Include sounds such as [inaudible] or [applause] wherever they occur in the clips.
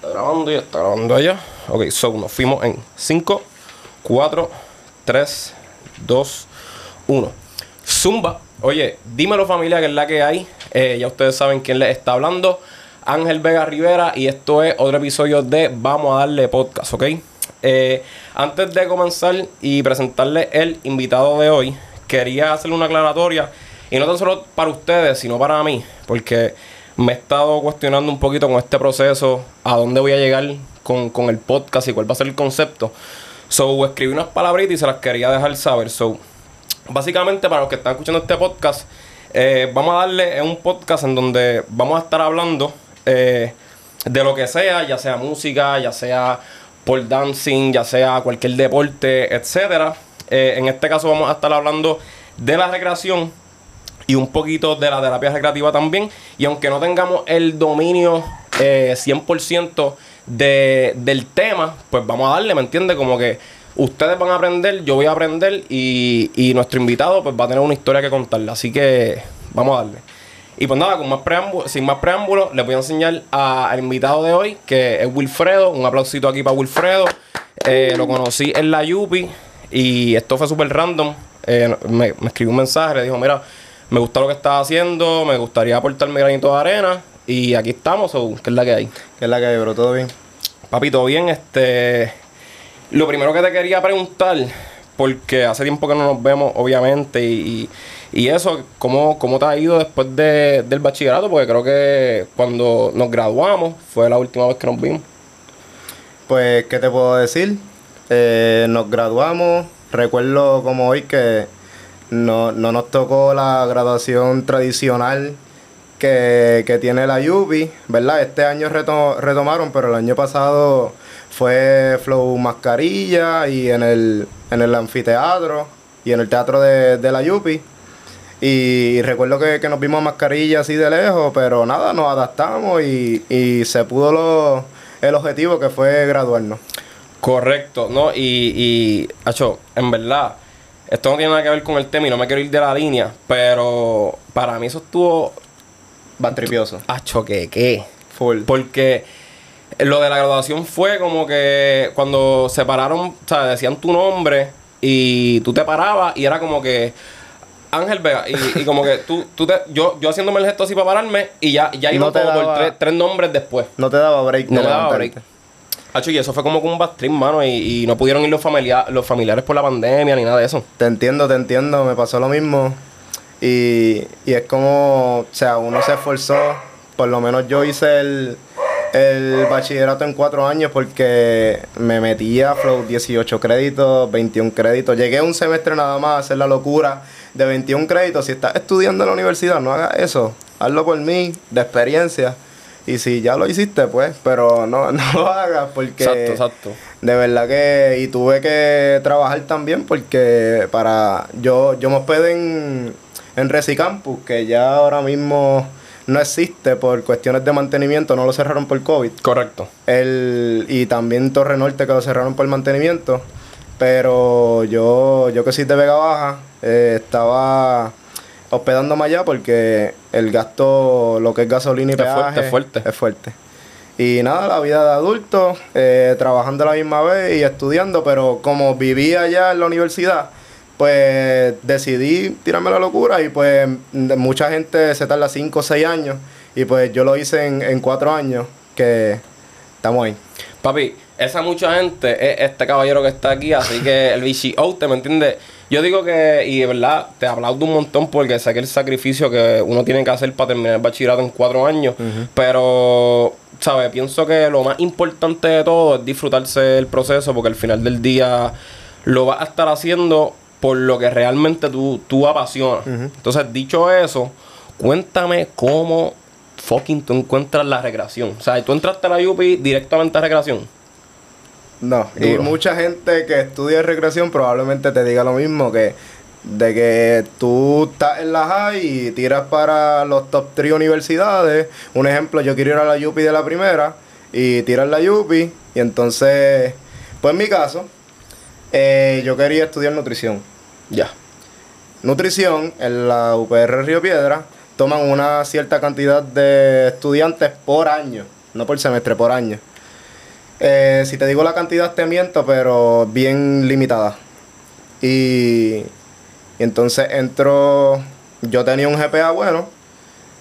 Está grabando y está grabando allá. Ok, so nos fuimos en 5, 4, 3, 2, 1. Zumba. Oye, dímelo familia que es la que hay. Eh, ya ustedes saben quién les está hablando. Ángel Vega Rivera y esto es otro episodio de Vamos a darle podcast, ¿ok? Eh, antes de comenzar y presentarle el invitado de hoy, quería hacerle una aclaratoria y no tan solo para ustedes, sino para mí, porque me he estado cuestionando un poquito con este proceso, a dónde voy a llegar con, el podcast y cuál va a ser el concepto. So, escribí unas palabritas y se las quería dejar saber. So, básicamente, para los que están escuchando este podcast, eh, vamos a darle un podcast en donde vamos a estar hablando eh, de lo que sea, ya sea música, ya sea por dancing, ya sea cualquier deporte, etcétera. Eh, en este caso vamos a estar hablando de la recreación y un poquito de la terapia recreativa también. Y aunque no tengamos el dominio 100% eh, del tema, pues vamos a darle, ¿me entiendes? Como que ustedes van a aprender, yo voy a aprender y, nuestro invitado pues va a tener una historia que contarle. Así que vamos a darle. Y pues nada, con más preámbulo, sin más preámbulos, les voy a enseñar al invitado de hoy, que es Wilfredo. Un aplausito aquí para Wilfredo. Eh, lo conocí en la Yupi y esto fue súper random. Eh, me, me escribió un mensaje, le dijo, mira, me gusta lo que estás haciendo, me gustaría aportar mi granito de arena. Y aquí estamos, o ¿qué es la que hay? ¿Qué es la que hay, bro? ¿Todo bien? Papi, todo bien. Este. Lo primero que te quería preguntar, porque hace tiempo que no nos vemos, obviamente, y, y eso, ¿cómo, ¿cómo te ha ido después del bachillerato? Porque creo que cuando nos graduamos fue la última vez que nos vimos. Pues, ¿qué te puedo decir? Eh, nos graduamos, recuerdo como hoy que no, no nos tocó la graduación tradicional que, tiene la Yubi, ¿verdad? Este año retomaron, pero el año pasado fue Flow Mascarilla y en el, en el anfiteatro y en el teatro de, la Yupi. Y recuerdo que, nos vimos mascarilla así de lejos, pero nada, nos adaptamos y, y se pudo lo, el objetivo que fue graduarnos. Correcto, ¿no? Y, y, Acho, en verdad, esto no tiene nada que ver con el tema y no me quiero ir de la línea, pero para mí eso estuvo... Bantripioso. Acho, ¿qué? ¿Qué? Full. Porque lo de la graduación fue como que cuando se pararon, o sea, decían tu nombre y tú te parabas y era como que... Ángel Vega, y, como que tú, tú te, yo, yo haciéndome el gesto así para pararme y ya, ya iba como por tres, tres, nombres después. No te daba break. No me daba break y eso fue como con un bastrín, mano, y, no pudieron ir los, los familiares por la pandemia ni nada de eso. Te entiendo, te entiendo, me pasó lo mismo. Y, y es como, o sea, uno se esforzó, por lo menos yo hice el, el bachillerato en cuatro años porque me metía Flow 18 créditos, 21 créditos. Llegué un semestre nada más a hacer la locura de 21 créditos. Si estás estudiando en la universidad, no hagas eso. Hazlo por mí, de experiencia. Y si ya lo hiciste, pues, pero no, [laughs] no lo hagas porque... Exacto, exacto. De verdad que... Y tuve que trabajar también porque para... Yo, yo me hospedé en, en Resicampus, que ya ahora mismo no existe por cuestiones de mantenimiento, no lo cerraron por COVID. Correcto. El, y también Torre Norte que lo cerraron por mantenimiento. Pero yo, yo que soy de Vega Baja, eh, estaba hospedándome allá porque el gasto, lo que es gasolina y peaje, es fuerte, es fuerte. Y nada, la vida de adulto, eh, trabajando a la misma vez y estudiando, pero como vivía allá en la universidad, pues decidí tirarme la locura y pues mucha gente se tarda 5 o 6 años y pues yo lo hice en, en 4 años, que estamos ahí. Papi, esa mucha gente es este caballero que está aquí, así que el VCO, ¿te me entiendes? Yo digo que, y de verdad, te aplaudo un montón porque sé que el sacrificio que uno tiene que hacer para terminar el bachillerato en cuatro años, pero, ¿sabes? Pienso que lo más importante de todo es disfrutarse el proceso porque al final del día lo vas a estar haciendo por lo que realmente tú, tú apasionas. Entonces, dicho eso, cuéntame cómo fucking tú encuentras la recreación. O sea, tú entraste a la UPI directamente a recreación. No, y mucha gente que estudia recreación probablemente te diga lo mismo, que de que tú estás en la high y tiras para los top 3 universidades. Un ejemplo, yo quiero ir a la UPI de la primera y tiras la UPI y entonces, pues en mi caso, eh, yo quería estudiar nutrición. Ya. Nutrición en la UPR Río Piedra toman una cierta cantidad de estudiantes por año, no por semestre, por año. Eh, si te digo la cantidad te miento, pero bien limitada. Y, y entonces entró, yo tenía un GPA bueno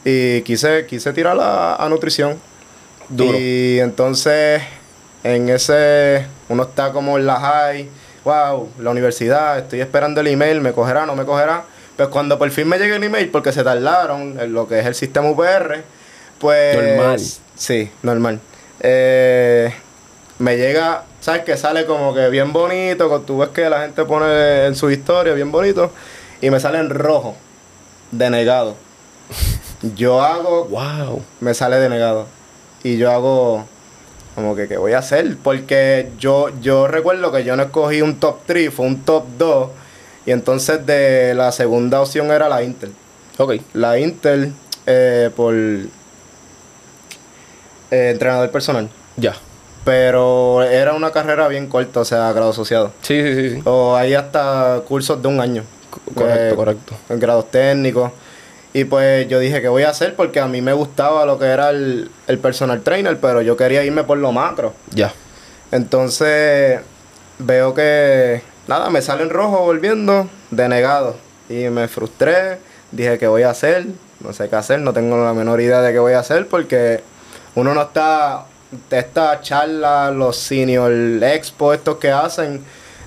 y quise, quise tirar a, a nutrición. Duro. Y entonces en ese, uno está como en la high, wow, la universidad, estoy esperando el email, me cogerá, no me cogerá. Pues cuando por fin me llegue el email, porque se tardaron en lo que es el sistema UPR, pues... Normal. Sí, normal. Eh, me llega, ¿sabes? Que sale como que bien bonito, tú ves que la gente pone en su historia bien bonito, y me sale en rojo, denegado. Yo hago Wow. me sale denegado. Y yo hago como que, ¿qué voy a hacer? Porque yo, yo recuerdo que yo no escogí un top 3, fue un top 2. Y entonces de la segunda opción era la Intel. Ok. La Intel eh, por eh, entrenador personal. Ya. Pero era una carrera bien corta, o sea, grado asociado. Sí, sí, sí. sí. O hay hasta cursos de un año. Correcto, Eh, correcto. en grados técnicos. Y pues yo dije, ¿qué voy a hacer? Porque a mí me gustaba lo que era el, el personal trainer, pero yo quería irme por lo macro. Ya. Entonces veo que, nada, me sale en rojo volviendo, denegado. Y me frustré, dije, ¿qué voy a hacer? No sé qué hacer, no tengo la menor idea de qué voy a hacer porque uno no está, estas charlas, los senior expo, estos que hacen,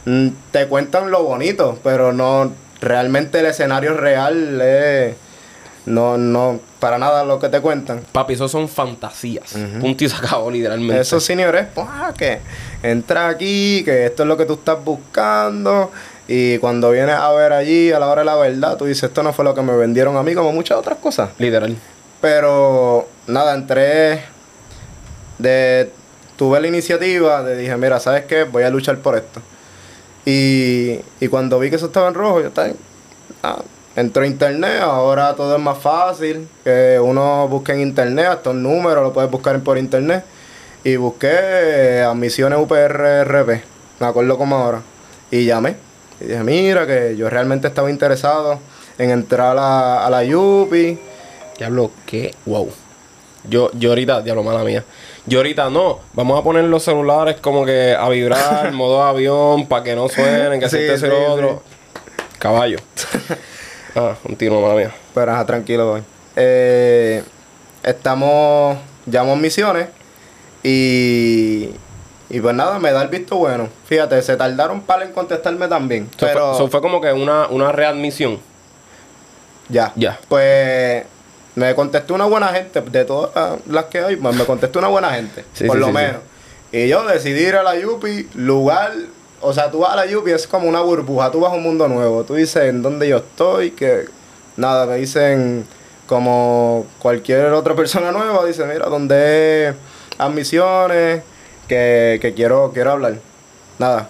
mm, te cuentan lo bonito, pero no, realmente el escenario real es, no, no, para nada lo que te cuentan. Papi, eso son fantasías. Punto y se acabó, literalmente. Esos seniores, pues, ah, que entra aquí, que esto es lo que tú estás buscando. Y cuando vienes a ver allí, a la hora de la verdad, tú dices, esto no fue lo que me vendieron a mí, como muchas otras cosas. Literal. Pero, nada, entré de... Tuve la iniciativa de dije, mira, ¿sabes qué? Voy a luchar por esto. Y, y cuando vi que eso estaba en rojo, yo estaba... Ah, entró a internet, ahora todo es más fácil. Que uno busque en internet, hasta un número lo puedes buscar por internet. Y busqué eh, admisiones UPRRP, me acuerdo como ahora. Y llamé. Y dije, mira, que yo realmente estaba interesado en entrar a, a la UPI. Diablo, qué wow. Yo, yo ahorita, diablo, mala mía. Yo ahorita no. Vamos a poner los celulares como que a vibrar, [laughs] modo avión, para que no suenen, que Sí, se sí, lo otro. Caballo. [laughs] ah, continúa, mala mía. Pero ajá, tranquilo, voy. Eh, estamos, llamamos misiones y, y pues nada, me da el visto bueno. Fíjate, se tardaron para en contestarme también. Eso pero fue, eso fue como que una, una readmisión. ya, Ya. Pues me contestó una buena gente, de todas las- que hay, me contestó una buena gente, Sí, por sí, lo sí. menos. Y yo decidí ir a la Yupi, lugar, o sea, tú vas a la Yupi, es como una burbuja, tú vas a un mundo nuevo. Tú dices en dónde yo estoy, que nada, me dicen como cualquier otra persona nueva, dice, mira, donde admisiones, que, que quiero, quiero hablar. Nada,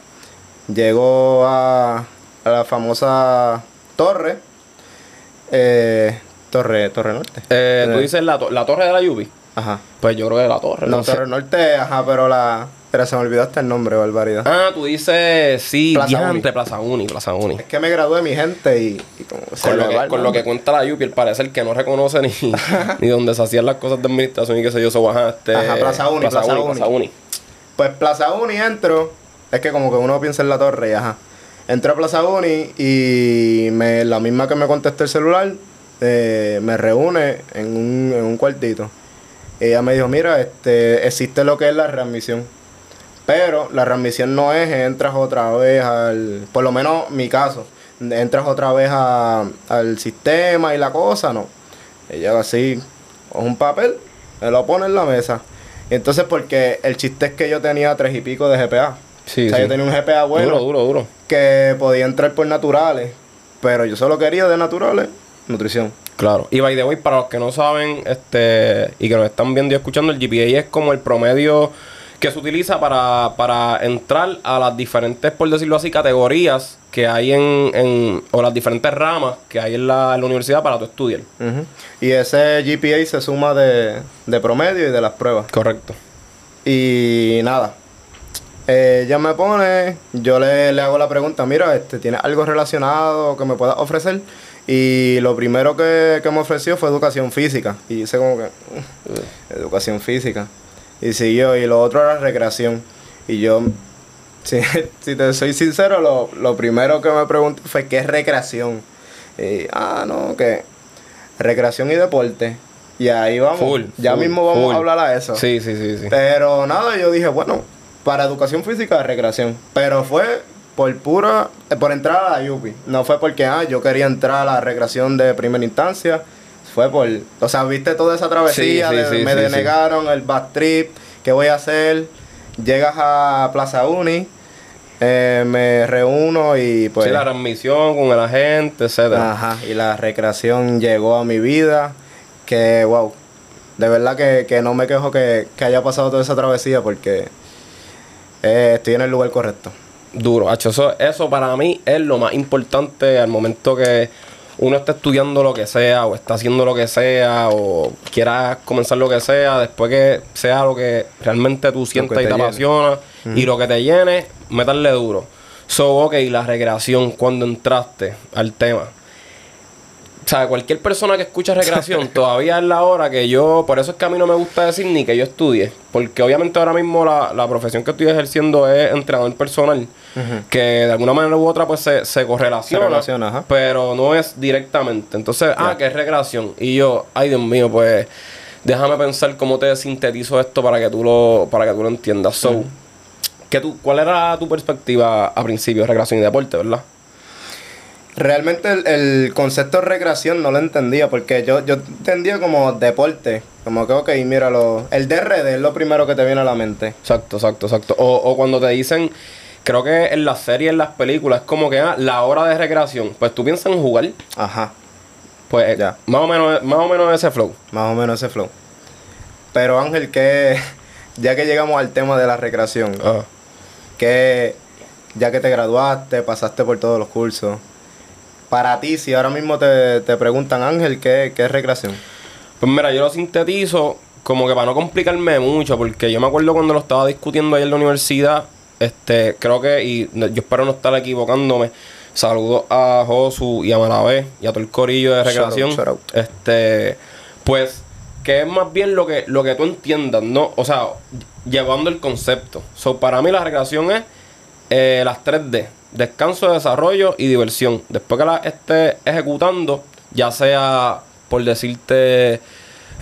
llego a, a la famosa torre, eh, torre, torre norte. Eh, tú Eh, dices la, to- la torre de la Yubi. Ajá. Pues yo creo que la torre. No, no sé. torre norte, ajá, pero la... Pero se me olvidó hasta el nombre, barbaridad. Ah, tú dices, sí, Plaza Uni. Plaza Uni, Plaza Uni. Es que me gradué mi gente y, y como se Con lo, que, con lo que cuenta la Yupi, el parecer que no reconoce ni, [laughs] ni donde se hacían las cosas de administración y qué sé yo, so, ajá, este, Ajá, Plaza Uni, Plaza Uni. Plaza Uni. Pues Plaza Uni entro, es que como que uno piensa en la torre y ajá. Entro a Plaza Uni y me, la misma que me contestó el celular eh, me reúne en un, en un cuartito. Ella me dijo, mira, este, existe lo que es la readmisión. Pero la readmisión no es entras otra vez al, por lo menos mi caso, entras otra vez a- al sistema y la cosa, no. Ella así, un papel, me lo pone en la mesa. Entonces porque el chiste es que yo tenía tres y pico de GPA. Sí, o sea, sí. yo tenía un GPA bueno Duro, duro, duro. que podía entrar por naturales, pero yo solo quería de naturales, nutrición. Claro. Y by the way, para los que no saben, este, y que nos están viendo y escuchando, el GPA es como el promedio que se utiliza para, para entrar a las diferentes, por decirlo así, categorías que hay en, en o las diferentes ramas que hay en la, en la universidad para tu estudiar. Y ese GPA se suma de, de promedio y de las pruebas. Correcto. Y nada. Eh, ella me pone, yo le, le hago la pregunta, mira, este, ¿tienes algo relacionado que me puedas ofrecer? Y lo primero que, que me ofreció fue educación física. Y hice como que, "Mm, educación física. Y siguió, y lo otro era recreación. Y yo, [laughs] si, si te soy sincero, lo, lo primero que me pregunté fue qué es recreación. Y, ah, no, que recreación y deporte. Y ahí vamos. Full, ya full, mismo vamos full. a hablar a eso. Sí, sí, sí, sí. Pero nada, yo dije, bueno, para educación física, recreación. Pero fue por pura, eh, por entrar a la UPI. No fue porque, ah, yo quería entrar a la recreación de primera instancia. Fue por, o sea, viste toda esa travesía, Sí, sí, de- sí, me denegaron el back trip, ¿qué voy a hacer? Llegas a Plaza Uni, eh, me reúno y pues... sí, la transmisión con el agente, etcétera. Ajá, y la recreación llegó a mi vida, que wow, de verdad que, que no me quejo que, que haya pasado toda esa travesía porque eh, estoy en el lugar correcto. Duro, hacho, eso, eso para mí es lo más importante al momento que uno está estudiando lo que sea o está haciendo lo que sea o quiera comenzar lo que sea, después que sea lo que realmente tú sientas te y te llene. apasiona y lo que te llene, meterle duro. So, ok, la recreación, cuando entraste al tema. O sea, cualquier persona que escucha recreación [laughs] todavía es la hora que yo, por eso es que a mí no me gusta decir ni que yo estudie, porque obviamente ahora mismo la, la profesión que estoy ejerciendo es entrenador personal, que de alguna manera u otra pues se, se correlaciona, Se relaciona, ajá. pero no es directamente. Entonces, ah, que es recreación. Y yo, ay Dios mío, pues déjame pensar cómo te sintetizo esto para que tú lo, para que tú lo entiendas. So, ¿qué tú, ¿cuál era tu perspectiva a principio de recreación y deporte, verdad? Realmente el, el concepto de recreación no lo entendía porque yo, yo entendía como deporte, como que ok, míralo, el DRD es lo primero que te viene a la mente. Exacto, exacto, exacto. O, o cuando te dicen, creo que en las series, en las películas, es como que ah, la hora de recreación. Pues tú piensas en jugar, Ajá, pues Ya. más o menos, más o menos ese flow. más o menos ese flow. Pero Ángel, que [laughs] ya que llegamos al tema de la recreación, Ajá. que ya que te graduaste, pasaste por todos los cursos, para ti, si ahora mismo te, te preguntan, Ángel, ¿qué, qué es recreación? Pues mira, yo lo sintetizo como que para no complicarme mucho, porque yo me acuerdo cuando lo estaba discutiendo ayer en la universidad, este, creo que, y yo espero no estar equivocándome, saludos a Josu y a Malabé y a todo el corillo de Shout out, recreación. shout out. Este, pues, que es más bien lo que, lo que tú entiendas, ¿no? O sea, llevando el concepto. So, para mí la recreación es eh, las 3D. Descanso, desarrollo y diversión. Después que la estés ejecutando, ya sea por decirte,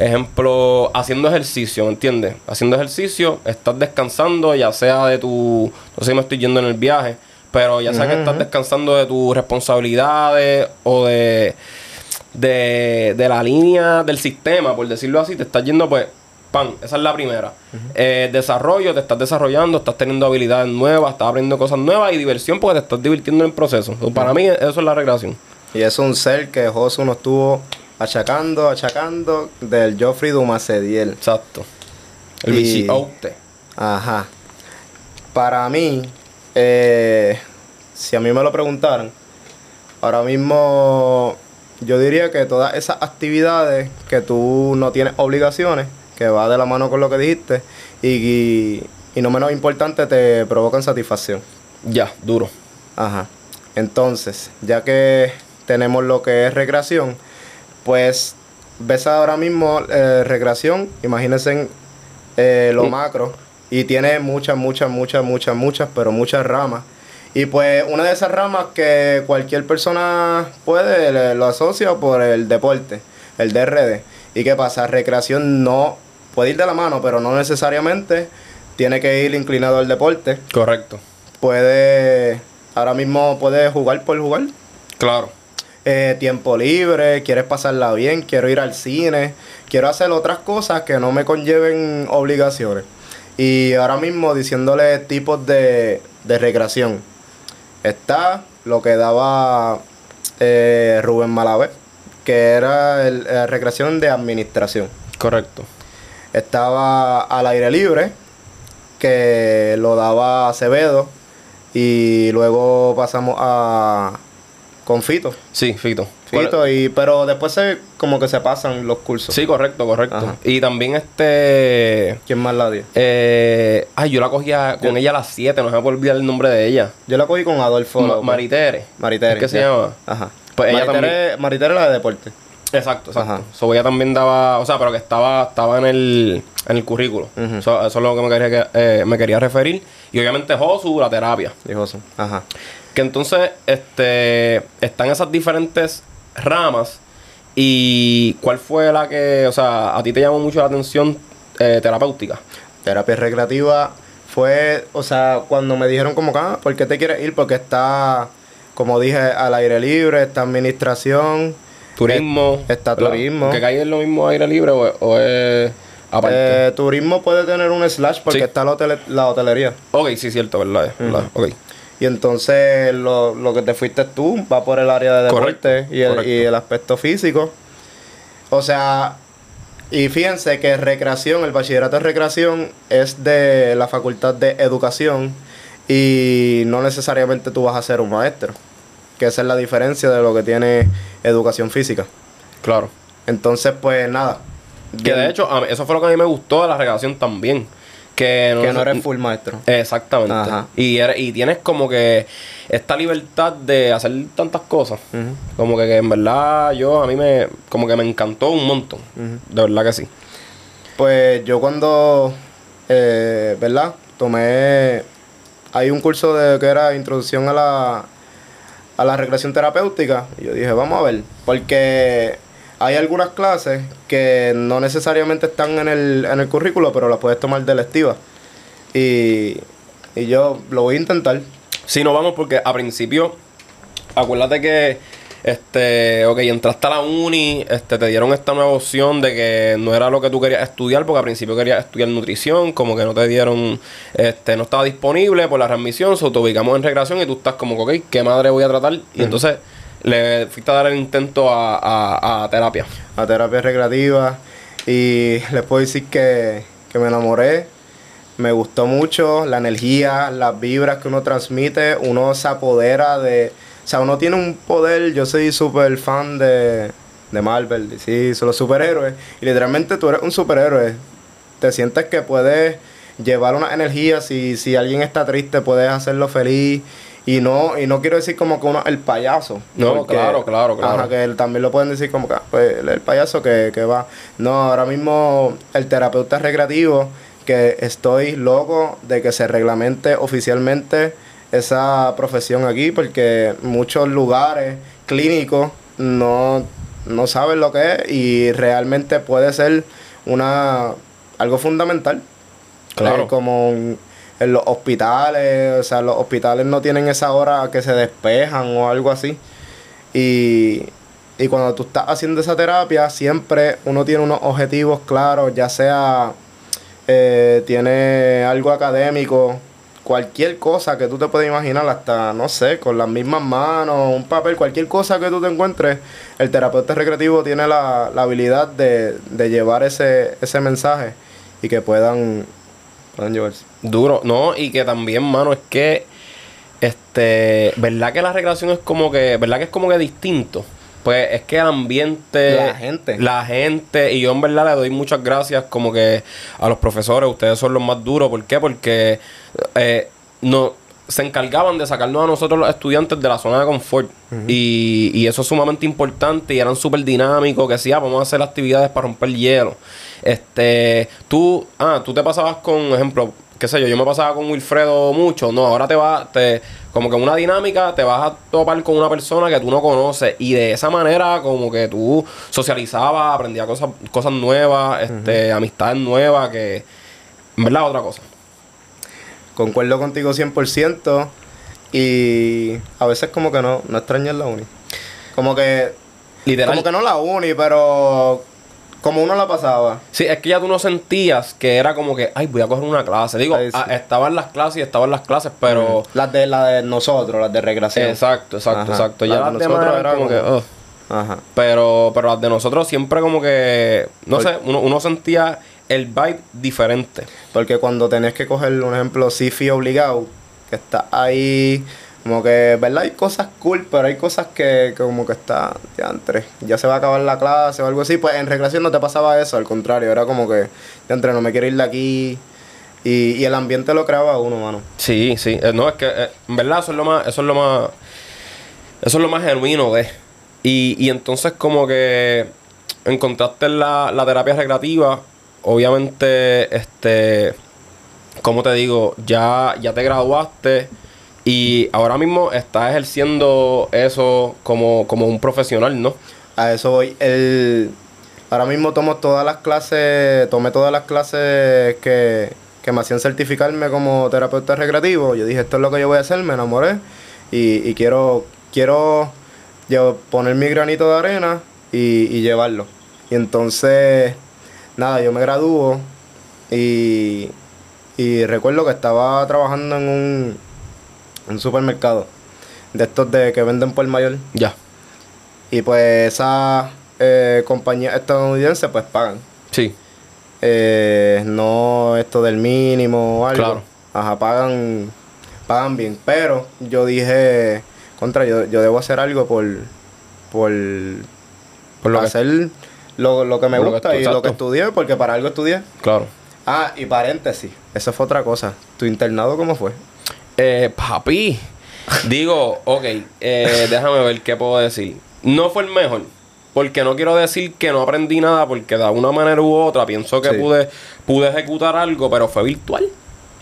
ejemplo, haciendo ejercicio, ¿me entiendes? Haciendo ejercicio, estás descansando, ya sea de tu, no sé si me estoy yendo en el viaje, pero ya sea que estás descansando de tus responsabilidades o de, de, de la línea del sistema, por decirlo así, te estás yendo pues, pan, esa es la primera. Eh, desarrollo, te estás desarrollando, estás teniendo habilidades nuevas, estás aprendiendo cosas nuevas y diversión porque te estás divirtiendo en el proceso. So, Para mí eso es la recreación. Y es un ser que Josu nos estuvo achacando, achacando del Joffrey Dumacediel. Exacto. El Y-. Ajá. Para mí, eh, si a mí me lo preguntaran, ahora mismo yo diría que todas esas actividades que tú no tienes obligaciones, que va de la mano con lo que dijiste, y, y, y no menos importante, te provocan satisfacción. Ya, duro. Ajá. Entonces, ya que tenemos lo que es recreación, pues ves ahora mismo eh, recreación, imagínense eh, lo Mm. macro, y tiene muchas, muchas, muchas, muchas, muchas, pero muchas ramas. Y pues una de esas ramas que cualquier persona puede, le- lo asocia por el deporte, el DRD. ¿Y qué pasa? Recreación no puede ir de la mano, pero no necesariamente tiene que ir inclinado al deporte Correcto. puede ahora mismo puedes jugar por jugar Claro. Eh, tiempo libre quieres pasarla bien quiero ir al cine quiero hacer otras cosas que no me conlleven obligaciones. Y ahora mismo diciéndole tipos de, de recreación. Está lo que daba eh, Rubén Malavé que era el- la recreación de administración. Correcto. estaba al aire libre, que lo daba Acevedo, y luego pasamos a con Fito. Sí, Fito. Fito, y, pero después se, como que se pasan los cursos. Sí, correcto, correcto. Ajá. Y también este... ¿Quién más la dio? Eh, ay, yo la cogía con ella a las 7, no se me puede olvidar el nombre de ella. Yo la cogí con Adolfo. Ma-. Maritere. Maritere. ¿Qué se llama? Ajá. Pues ella Maritere, Maritere la de deporte. Exacto, exacto. Ajá. So, ella también daba, o sea, pero que estaba, estaba en el, en el currículo. So, eso es lo que me quería, que- eh, me quería referir. Y obviamente Josu, la terapia. Dijo eso. Ajá. Que entonces, este, están esas diferentes ramas. ¿Y cuál fue la que, o sea, a ti te llamó mucho la atención eh, terapéutica? Terapia recreativa fue, o sea, cuando me dijeron como ah, ¿por qué te quieres ir? Porque está, como dije, al aire libre, está administración. Turismo. está ¿verdad? turismo. ¿Que cae en lo mismo aire libre o, o es aparte? Eh, turismo puede tener un slash porque Sí. está la, hotele- la hotelería. ok, sí, cierto, ¿verdad? ¿verdad? Ok. Y entonces lo, lo que te fuiste tú va por el área de deporte y el, y el aspecto físico. O sea, y fíjense que recreación, el bachillerato de recreación es de la facultad de educación y no necesariamente tú vas a ser un maestro. Que esa es la diferencia de lo que tiene educación física. Claro. Entonces, pues nada. Que de hecho, eso fue lo que a mí me gustó de la recreación también. Que no, que no eres full maestro. Exactamente. Ajá. Y, eres- y tienes como que esta libertad de hacer tantas cosas. Como que, que en verdad yo, a mí me, como que me encantó un montón. De verdad que sí. Pues yo cuando, eh, ¿verdad? Tomé, hay un curso de que era introducción a la, a la recreación terapéutica. Y yo dije, vamos a ver, porque hay algunas clases que no necesariamente están en el, en el currículo, pero las puedes tomar de electiva. Y, y yo lo voy a intentar. Sí, no vamos porque a principio, acuérdate que, este, ok, entraste a la uni, este, te dieron esta nueva opción de que no era lo que tú querías estudiar, porque al principio querías estudiar nutrición, como que no te dieron, este, no estaba disponible por la readmisión, so te ubicamos en recreación y tú estás como ok, ¿qué madre voy a tratar? Y entonces le fuiste a dar el intento a, a- terapia. a terapia recreativa y les puedo decir que, que me enamoré. Me gustó mucho la energía, las vibras que uno transmite, uno se apodera de... O sea, uno tiene un poder, yo soy súper fan de, de Marvel, sí, son los superhéroes. Y literalmente tú eres un superhéroe. Te sientes que puedes llevar una energía, si, si alguien está triste puedes hacerlo feliz. Y no, y no quiero decir como que uno el payaso. No, claro, claro, claro. Ajá, que él también lo pueden decir como que ah, pues, el payaso que, que va. No, ahora mismo el terapeuta recreativo, que estoy loco de que se reglamente oficialmente esa profesión aquí, porque muchos lugares clínicos no, no saben lo que es y realmente puede ser una algo fundamental. Claro. Eh, como en los hospitales, o sea, los hospitales no tienen esa hora que se despejan o algo así. Y, y cuando tú estás haciendo esa terapia, siempre uno tiene unos objetivos claros, ya sea eh, tiene algo académico, cualquier cosa que tú te puedas imaginar, hasta, no sé, con las mismas manos, un papel, cualquier cosa que tú te encuentres, el terapeuta recreativo tiene la, la habilidad de, de llevar ese, ese mensaje y que puedan, llevarse. Duro, no, y que también, mano, es que, este, ¿verdad que la recreación es como que, ¿verdad que es como que distinto? Pues es que el ambiente, La gente. la gente, y yo en verdad le doy muchas gracias como que a los profesores, ustedes son los más duros, ¿por qué? Porque eh, no, se encargaban de sacarnos a nosotros los estudiantes de la zona de confort. y, y eso es sumamente importante y eran súper dinámicos, que decía, vamos a hacer actividades para romper hielo. Este, tú, ah, tú te pasabas con, ejemplo, qué sé yo, yo me pasaba con Wilfredo mucho, no, ahora te vas, te, como que una dinámica, te vas a topar con una persona que tú no conoces y de esa manera como que tú socializabas, aprendías cosas, cosas nuevas, este, amistades nuevas, que, en verdad, otra cosa. Concuerdo contigo 100% y a veces como que no, no extrañas la uni. Como que, Literal. como que no la uni, pero como uno la pasaba. Sí, es que ya tú no sentías que era como que, ay, voy a coger una clase. Digo, Ay, sí. ah, estaban las clases y estaban las clases, pero... Las de, la de nosotros, las de recreación. Exacto, exacto, Ajá. exacto. Ya Las las de nosotros eran era como que... ugh. Ajá. Pero, pero las de nosotros siempre como que, no sé, uno, uno sentía el vibe diferente. Porque cuando tenés que coger un ejemplo CIFI obligado, que está ahí, como que, ¿verdad? Hay cosas cool, pero hay cosas que, que como que está, ya entre, ya se va a acabar la clase o algo así. Pues en recreación no te pasaba eso, al contrario, era como que, ya entre, no me quiero ir de aquí. Y, y el ambiente lo creaba uno, mano. Sí, sí. Eh, no, es que eh, en verdad eso es lo más, eso es lo más, eso es lo más genuino de. Y, y entonces como que encontraste la, la terapia recreativa. Obviamente, este, como te digo, ya, ya te graduaste y ahora mismo estás ejerciendo eso como, como un profesional, ¿no? A eso voy. El, ahora mismo tomo todas las clases, tomé todas las clases que, que me hacían certificarme como terapeuta recreativo. Yo dije, esto es lo que yo voy a hacer, me enamoré y, y quiero, quiero yo, poner mi granito de arena y, y llevarlo. Y entonces, nada, yo me gradúo y, y recuerdo que estaba trabajando en un, un supermercado de estos de que venden por mayor. Ya. Y pues esas eh, compañías estadounidenses pues pagan. Sí. Eh, no esto del mínimo o algo. Claro. Ajá, pagan, pagan bien. Pero yo dije, contra, yo, yo debo hacer algo por, por, Por lo que- hacer lo, lo que me que gusta y lo que estudié, porque para algo estudié. Claro. Ah, y paréntesis, eso fue otra cosa. ¿Tu internado cómo fue? Eh, papi. Digo, ok, eh, [laughs] déjame ver qué puedo decir. No fue el mejor. Porque no quiero decir que no aprendí nada, porque de una manera u otra pienso que Sí. pude, pude ejecutar algo, pero fue virtual.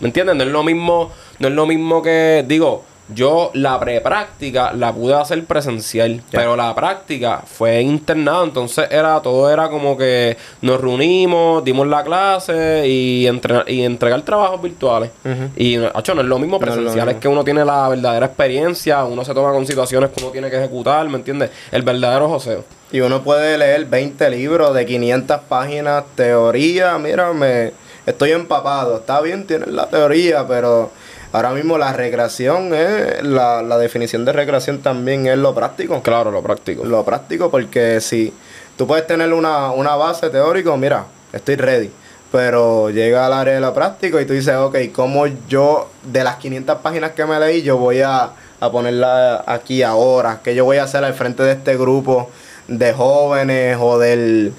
¿Me entiendes? No es lo mismo, no es lo mismo que, digo, yo la prepráctica la pude hacer presencial, pero la práctica fue internado, entonces era, todo era como que nos reunimos, dimos la clase y, entrenar, y entregar trabajos virtuales. Ujú. Y, hecho, no es lo mismo No presencial, es que uno tiene la verdadera experiencia, uno se toma con situaciones que uno tiene que ejecutar, ¿me entiendes? El verdadero joseo. Y uno puede leer 20 libros de 500 páginas, teoría, mira, me estoy empapado. Está bien, tienes la teoría, pero ahora mismo la recreación es, la, la definición de recreación también es lo práctico. Claro, lo práctico. Lo práctico, porque si tú puedes tener una, una base teórica, mira, estoy ready. Pero llega al área de lo práctico y tú dices, ok, ¿cómo yo, de las 500 páginas que me leí, yo voy a, a ponerla aquí ahora? ¿Qué yo voy a hacer al frente de este grupo de jóvenes o del,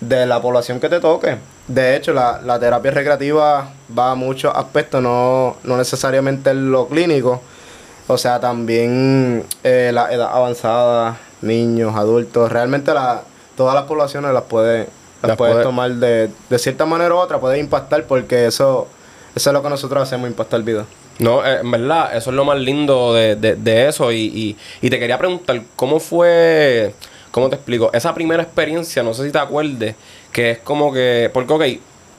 de la población que te toque? De hecho, la, la terapia recreativa va a muchos aspectos, no, no necesariamente en lo clínico. O sea, también eh, la edad avanzada, niños, adultos, realmente la, todas las poblaciones las puede, las puede- tomar de, de cierta manera u otra, puede impactar porque eso, eso es lo que nosotros hacemos, impactar vida. No, eh, en verdad, eso es lo más lindo de, de- de eso. Y, y- y te quería preguntar, ¿cómo fue, cómo te explico? Esa primera experiencia, no sé si te acuerdes, que es como que, porque, ok,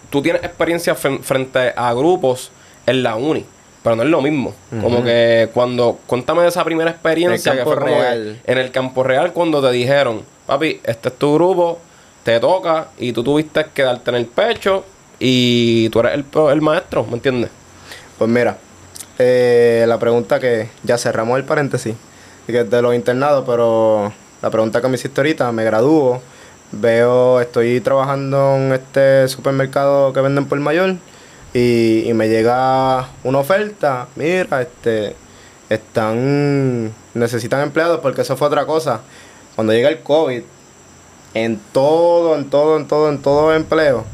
tú tienes experiencia fren- frente a grupos en la uni, pero no es lo mismo. Como que cuando, cuéntame de esa primera experiencia En el que fue como real. en el campo real cuando te dijeron, papi, este es tu grupo, te toca y tú tuviste que darte en el pecho y tú eres el, el maestro, ¿me entiendes? Pues mira, eh, la pregunta que ya cerramos el paréntesis, que es de los internados, pero la pregunta que me hiciste ahorita, me gradúo, veo, estoy trabajando en este supermercado que venden por mayor y, y me llega una oferta, mira, este, están, necesitan empleados porque eso fue otra cosa. Cuando llega el COVID, en todo, en todo, en todo, en todo empleo,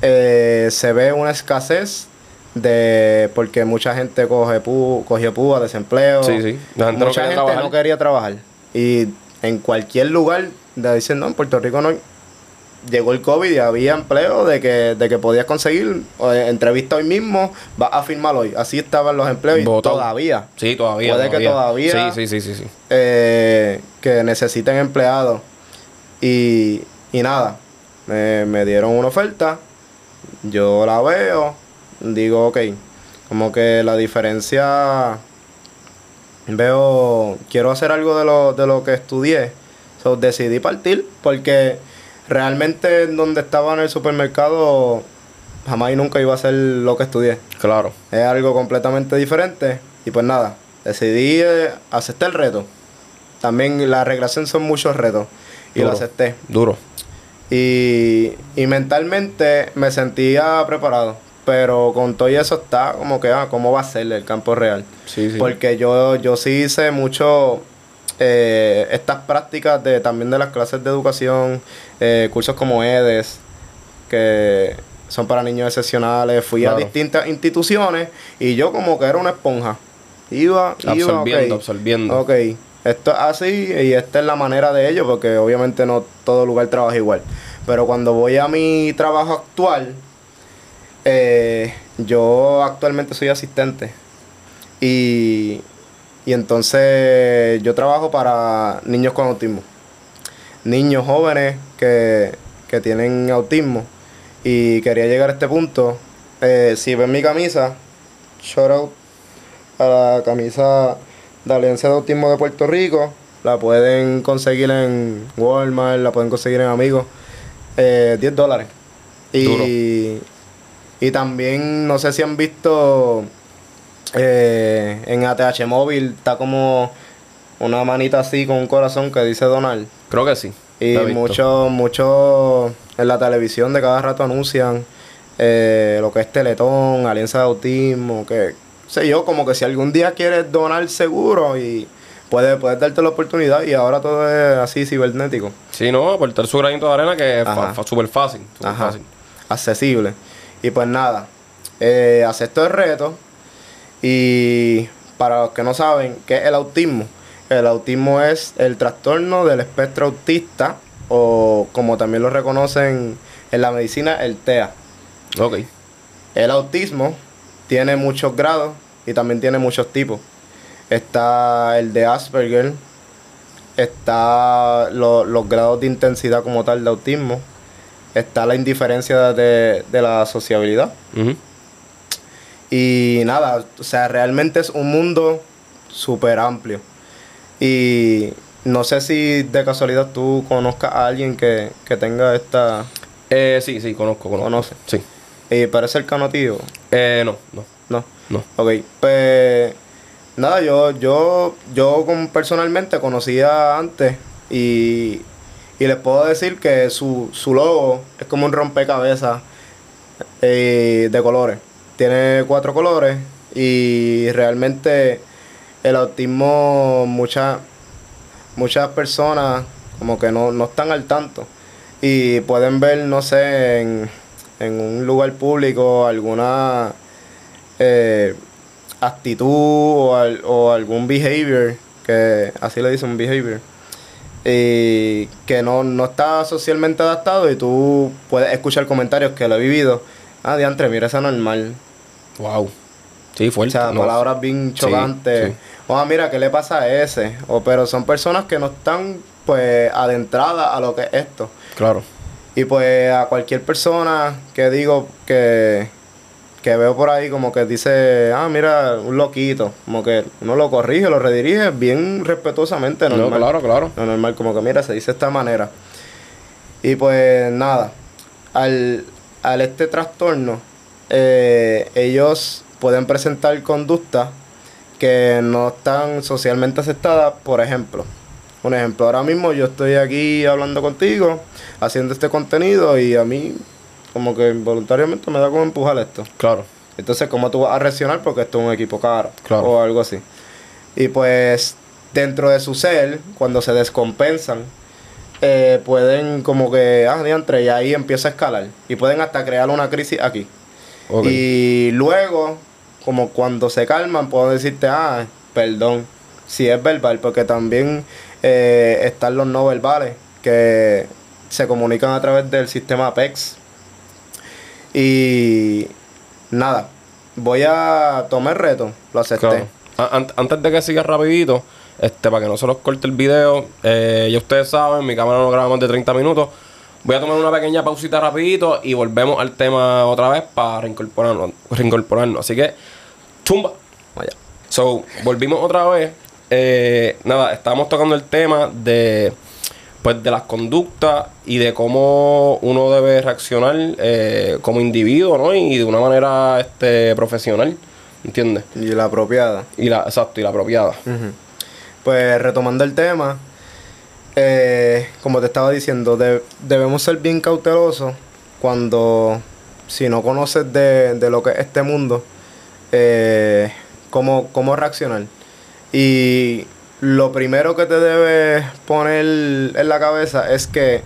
eh, se ve una escasez de porque mucha gente coge pu, cogió púa, desempleo. Sí, sí. Mucha gente trabajar. no quería trabajar. Y en cualquier lugar de dicen, no, en Puerto Rico no llegó el COVID y había empleo de que, de que podías conseguir eh, entrevista hoy mismo, vas a firmar hoy. Así estaban los empleos y todavía. Sí, todavía. Puede que todavía- Sí, sí, sí, sí. sí. eh, que necesiten empleados. Y, y nada, me, me dieron una oferta, yo la veo, digo, ok, como que la diferencia, veo, quiero hacer algo de lo, de lo que estudié, so, decidí partir porque realmente en donde estaba en el supermercado jamás y nunca iba a hacer lo que estudié Claro. es algo completamente diferente. Y pues nada, decidí eh, aceptar el reto. También la recreación son muchos retos. Y lo acepté. Duro. Y, y mentalmente me sentía preparado. Pero con todo y eso está como que, ah, ¿cómo va a ser el campo real? Sí, sí. Porque yo, yo sí hice mucho eh, estas prácticas de también de las clases de educación, eh, cursos como EDES, que son para niños excepcionales. Fui Claro. a distintas instituciones y yo como que era una esponja. Iba, iba, Absorbiendo, ok. absorbiendo. Ok. esto es así y esta es la manera de ello, porque obviamente no todo lugar trabaja igual. Pero cuando voy a mi trabajo actual, eh, yo actualmente soy asistente y, y entonces yo trabajo para niños con autismo. Niños jóvenes que, que tienen autismo. Y quería llegar a este punto. Eh, si ven mi camisa, shout out a la camisa de Alianza de Autismo de Puerto Rico. La pueden conseguir en Walmart, la pueden conseguir en Amigos. Eh, 10 dólares. Y, y también, no sé si han visto eh, en ATH Móvil, está como una manita así con un corazón que dice Donald. Creo que sí. Y muchos, muchos en la televisión de cada rato anuncian eh, lo que es Teletón, Alianza de Autismo, que sé yo, como que si algún día quieres donar seguro y puedes, puedes darte la oportunidad y ahora todo es así cibernético, Sí, no, aportar su granito de arena que es súper fácil. súper Ajá. fácil. accesible. Y pues nada, eh, acepto el reto y para los que no saben, ¿qué es el autismo? El autismo es el trastorno del espectro autista o como también lo reconocen en la medicina, el TEA. Ok. El autismo tiene muchos grados y también tiene muchos tipos. Está el de Asperger, está lo- los grados de intensidad como tal de autismo, está la indiferencia de, de la sociabilidad. Y nada, o sea, realmente es un mundo súper amplio. Y no sé si de casualidad tú conozcas a alguien que, que tenga esta... Eh, sí, sí, conozco, conozco. Conoce. Sí. Y parece cercano a ti, ¿o? Eh, no, no, ¿no? no. Ok, pues nada, yo, yo, yo personalmente conocía antes y, y les puedo decir que su, su logo es como un rompecabezas eh, de colores. Tiene cuatro colores y realmente el autismo muchas muchas personas como que no, no están al tanto y pueden ver, no sé, en, en un lugar público alguna eh, actitud o, al- o algún behavior, que así le dicen behavior, y que no, no está socialmente adaptado y tú puedes escuchar comentarios que lo he vivido. Ah, diantre, mira esa normal. Wow. Sí, O fuerte. sea, no. palabras bien Sí, chocantes. sí. O ah, mira, ¿qué le pasa a ese? O, pero son personas que no están, pues, adentradas a lo que es esto. Claro. Y pues a cualquier persona que digo que, que veo por ahí como que dice, ah, mira, un loquito, como que uno lo corrige, lo redirige bien respetuosamente, No, normal. claro, claro. Lo normal, como que mira, se dice de esta manera. Y pues nada, al, al este trastorno, eh, ellos pueden presentar conductas que no están socialmente aceptadas, por ejemplo. Un ejemplo, ahora mismo yo estoy aquí hablando contigo, haciendo este contenido y a mí como que voluntariamente me da como empujar esto. Claro. Entonces, ¿cómo tú vas a reaccionar? Porque esto es un equipo caro. Claro. O algo así. Y pues, dentro de su ser, cuando se descompensan, eh, pueden como que, ah, diantre, y ahí empieza a escalar. Y pueden hasta crear una crisis aquí. Y luego, como cuando se calman, puedo decirte, ah, perdón, si es verbal, porque también eh, están los no verbales, que se comunican a través del sistema PEX. Y nada, voy a tomar el reto, lo acepté. Claro. Antes de que siga rapidito, este, para que no se los corte el video, eh, ya ustedes saben, mi cámara no graba más de 30 minutos. Voy a tomar una pequeña pausita rapidito y volvemos al tema otra vez para reincorporarnos. reincorporarnos. Así que, chumba. Vaya. So, volvimos otra vez. Eh, nada, estábamos tocando el tema de pues de las conductas y de cómo uno debe reaccionar eh, como individuo, ¿no? Y de una manera este profesional, ¿entiendes? Y la apropiada. Y la, exacto, y la apropiada. Pues retomando el tema, eh, como te estaba diciendo, de- debemos ser bien cautelosos cuando, si no conoces de, de lo que es este mundo, eh, cómo, cómo reaccionar. Y lo primero que te debes poner en la cabeza es que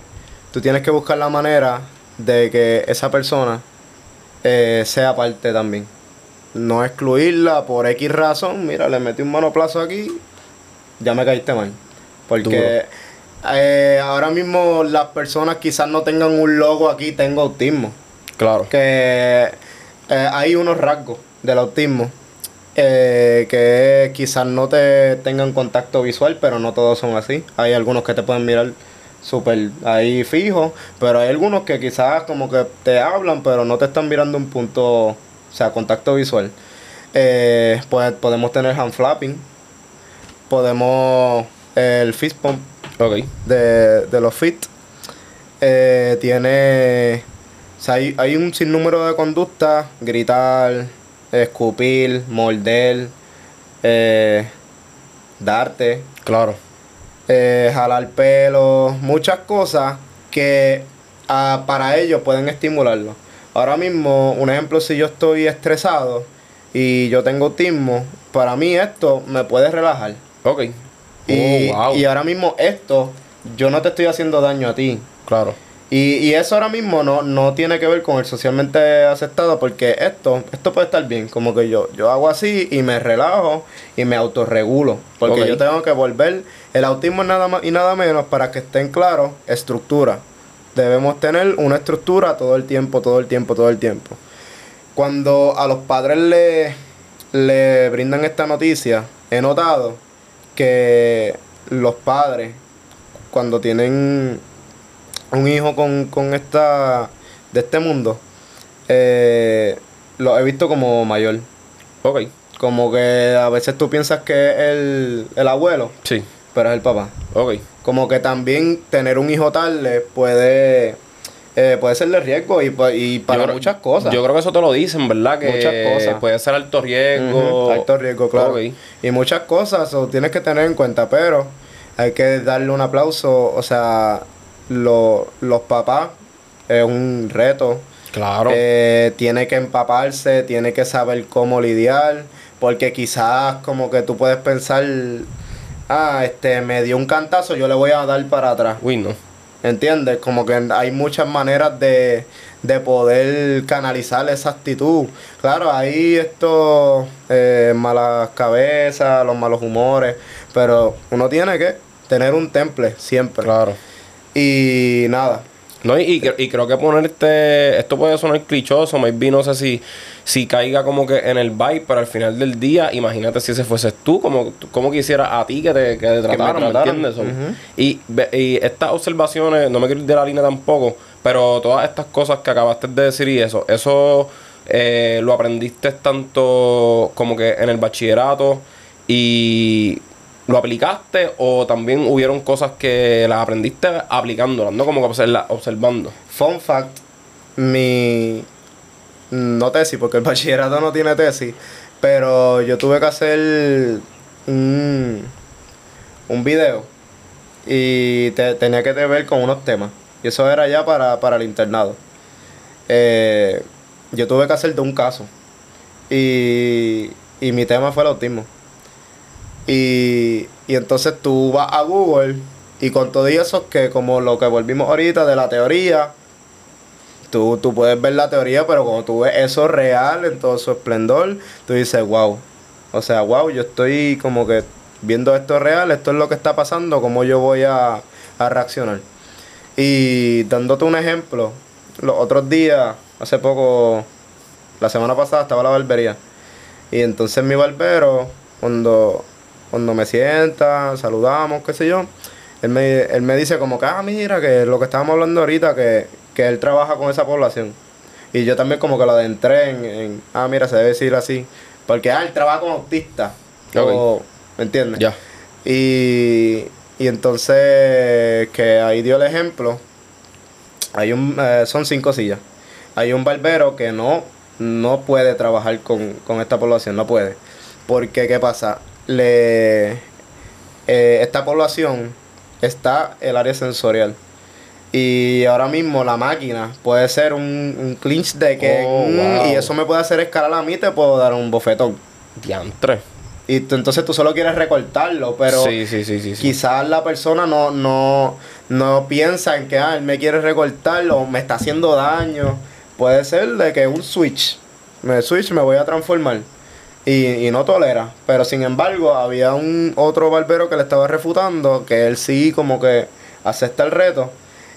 tú tienes que buscar la manera de que esa persona eh, sea parte también. No excluirla por X razón. Mira, le metí un monoplazo aquí. ya me caíste mal. Porque eh, ahora mismo las personas quizás no tengan un logo aquí, tengo autismo. Claro. Que eh, hay unos rasgos del autismo eh, que quizás no te tengan contacto visual, pero no todos son así. Hay algunos que te pueden mirar súper ahí fijo, pero hay algunos que quizás como que te hablan, pero no te están mirando un punto, o sea, contacto visual. Eh, pues podemos tener hand flapping, podemos el fist pump Ok. de, de los fit. Eh, tiene. O sea, hay, hay un sinnúmero de conductas: gritar, escupir, morder, eh, darte, Claro. eh, jalar pelo, muchas cosas que ah, para ellos pueden estimularlo. Ahora mismo, un ejemplo, si yo estoy estresado y yo tengo autismo, para mí esto me puede relajar. Ok. Y, Oh, wow. y ahora mismo esto, yo no te estoy haciendo daño a ti. Claro. Y, y eso ahora mismo no, no tiene que ver con el socialmente aceptado porque esto, esto puede estar bien. Como que yo, yo hago así y me relajo y me autorregulo. Porque yo tengo que volver. El autismo es nada más y nada menos para que estén claros, estructura. Debemos tener una estructura todo el tiempo, todo el tiempo, todo el tiempo. Cuando a los padres le, le brindan esta noticia, he notado que los padres, cuando tienen un hijo con, con esta de este mundo, eh, lo he visto como mayor. Ok. Como que a veces tú piensas que es el, el abuelo, Sí. pero es el papá. Ok. Como que también tener un hijo tarde puede, eh, puede ser de riesgo y, pa- y para creo- muchas cosas. Yo creo que eso te lo dicen, ¿verdad? Que Muchas cosas. puede ser alto riesgo. Alto riesgo, claro. Y muchas cosas, o tienes que tener en cuenta, pero hay que darle un aplauso, o sea, lo- los papás es un reto. Claro. Eh, tiene que empaparse, tiene que saber cómo lidiar, porque quizás como que tú puedes pensar, ah, este, me dio un cantazo, yo le voy a dar para atrás. Uy, no. ¿Entiendes? Como que hay muchas maneras de, de poder canalizar esa actitud. Claro, hay estos eh, malas cabezas, los malos humores, pero uno tiene que tener un temple siempre. Claro. Y nada, No, y, y y creo que ponerte. Esto puede sonar clichoso, maybe no sé si, si caiga como que en el vibe, pero al final del día, imagínate si ese fueses tú, como, como quisiera a ti que te, que te trataran, ¿me entiendes? Son- ujú. y, y estas observaciones, no me quiero ir de la línea tampoco, pero todas estas cosas que acabaste de decir y eso, eso eh, lo aprendiste tanto como que en el bachillerato y lo aplicaste o también hubieron cosas que las aprendiste aplicándolas, ¿no? Como que observa- observando. fun fact, mi... No tesis, porque el [laughs] bachillerato no tiene tesis, pero yo tuve que hacer un, un video y te- tenía que ver con unos temas. Y eso era ya para, para el internado. Eh, yo tuve que hacer de un caso. Y, y mi tema fue el autismo. Y, y entonces tú vas a Google y con todo eso que como lo que volvimos ahorita de la teoría, tú, tú puedes ver la teoría, pero cuando tú ves eso real en todo su esplendor, tú dices, wow. O sea, wow, yo estoy como que viendo esto real, esto es lo que está pasando, cómo yo voy a, a reaccionar. Y dándote un ejemplo, los otros días, hace poco, la semana pasada estaba la barbería. Y entonces mi barbero, cuando, cuando me sienta, saludamos, qué sé yo, él me, él me dice como que, ah, mira, que lo que estábamos hablando ahorita, que, que él trabaja con esa población. Y yo también como que lo adentré en, en, ah, mira, se debe decir así. Porque, ah, él trabaja con autistas. O, ¿Me entiendes? Ya. Y, y entonces, que ahí dio el ejemplo. Hay un, eh, son cinco sillas. Hay un barbero que no, no puede trabajar con, con esta población, no puede. Porque, ¿qué pasa? Le, eh, esta población está el área sensorial. Y ahora mismo la máquina puede ser un, un clinch de que... Oh, mm, wow. Y eso me puede hacer escalar a mí te puedo dar un bofetón. Diantre. Y tú- entonces tú solo quieres recortarlo, pero sí, sí. sí. quizás la persona no, no, no piensa en que ah, él me quiere recortarlo, me está haciendo daño. Puede ser de que un switch, me switch me voy a transformar. Y, y no tolera. Pero sin embargo, había un otro barbero que le estaba refutando, que él sí como que acepta el reto.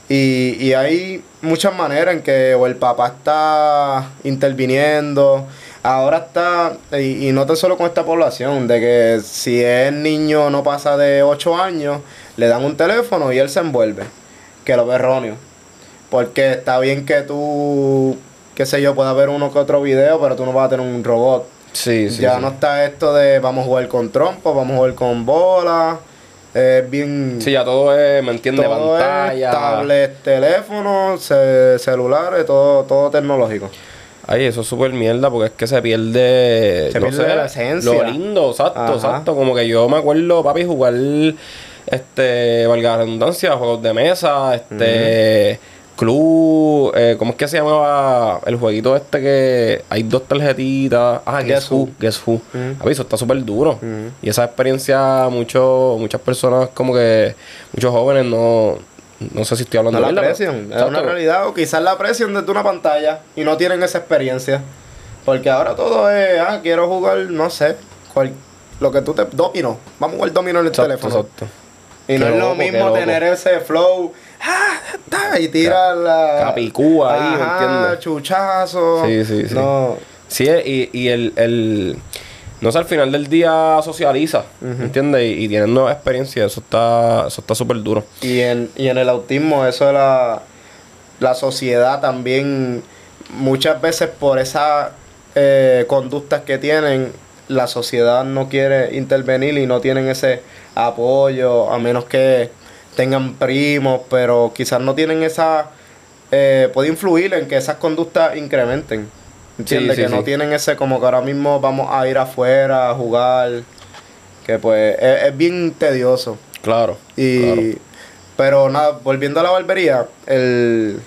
Y, y hay muchas maneras en que o el papá está interviniendo, ahora está, y, y no tan solo con esta población, de que si el niño no pasa de 8 años, le dan un teléfono y él se envuelve, que lo ve erróneo. Porque está bien que tú, qué sé yo, puedas ver uno que otro video, pero tú no vas a tener un robot. Sí, sí. ya sí. no está esto de vamos a jugar con trompo, vamos a jugar con bola. Es bien. Sí, ya todo es, ¿me entiendes? Pantalla. tablet, teléfono, ce- celulares, todo, todo tecnológico. Ay, eso es súper mierda porque es que se pierde. Se no pierde sé, la esencia. Lo lindo, exacto, Ajá. exacto. Como que yo me acuerdo, papi, jugar. Este, valga la redundancia, juegos de mesa, este. Club, eh, ¿cómo es que se llamaba el jueguito este que hay dos tarjetitas? Ah, Guess, Guess Who. Guess Who. Papi, eso está súper duro. Ujú. Y esa experiencia, mucho, muchas personas, como que, muchos jóvenes no, no sé si estoy hablando No la aprecian, es una realidad, o quizás la aprecian desde una pantalla y no tienen esa experiencia. Porque ahora todo es, ah, quiero jugar, no sé, cual- lo que tú te. Domino, vamos a jugar domino en el Exacto, teléfono. exacto. Y no es lo loco, mismo tener ese flow, y tirar la. Capicúa ahí, ¿me entiendes? chuchazo. Sí, sí, sí. No. Sí, y, y el, el. No sé, al final del día socializa, ¿me entiendes? Y, y tienes nuevas experiencias, eso está eso está súper duro. Y en, y en el autismo, eso de la, la sociedad también, muchas veces por esas eh, conductas que tienen, la sociedad no quiere intervenir y no tienen ese apoyo, a menos que tengan primos, pero quizás no tienen esa... Eh, puede influir en que esas conductas incrementen. ¿Entiendes? Sí, sí, que no tienen ese como que ahora mismo vamos a ir afuera a jugar. Que pues es, es bien tedioso. Claro. Y, claro. Pero nada, volviendo a la barbería, el,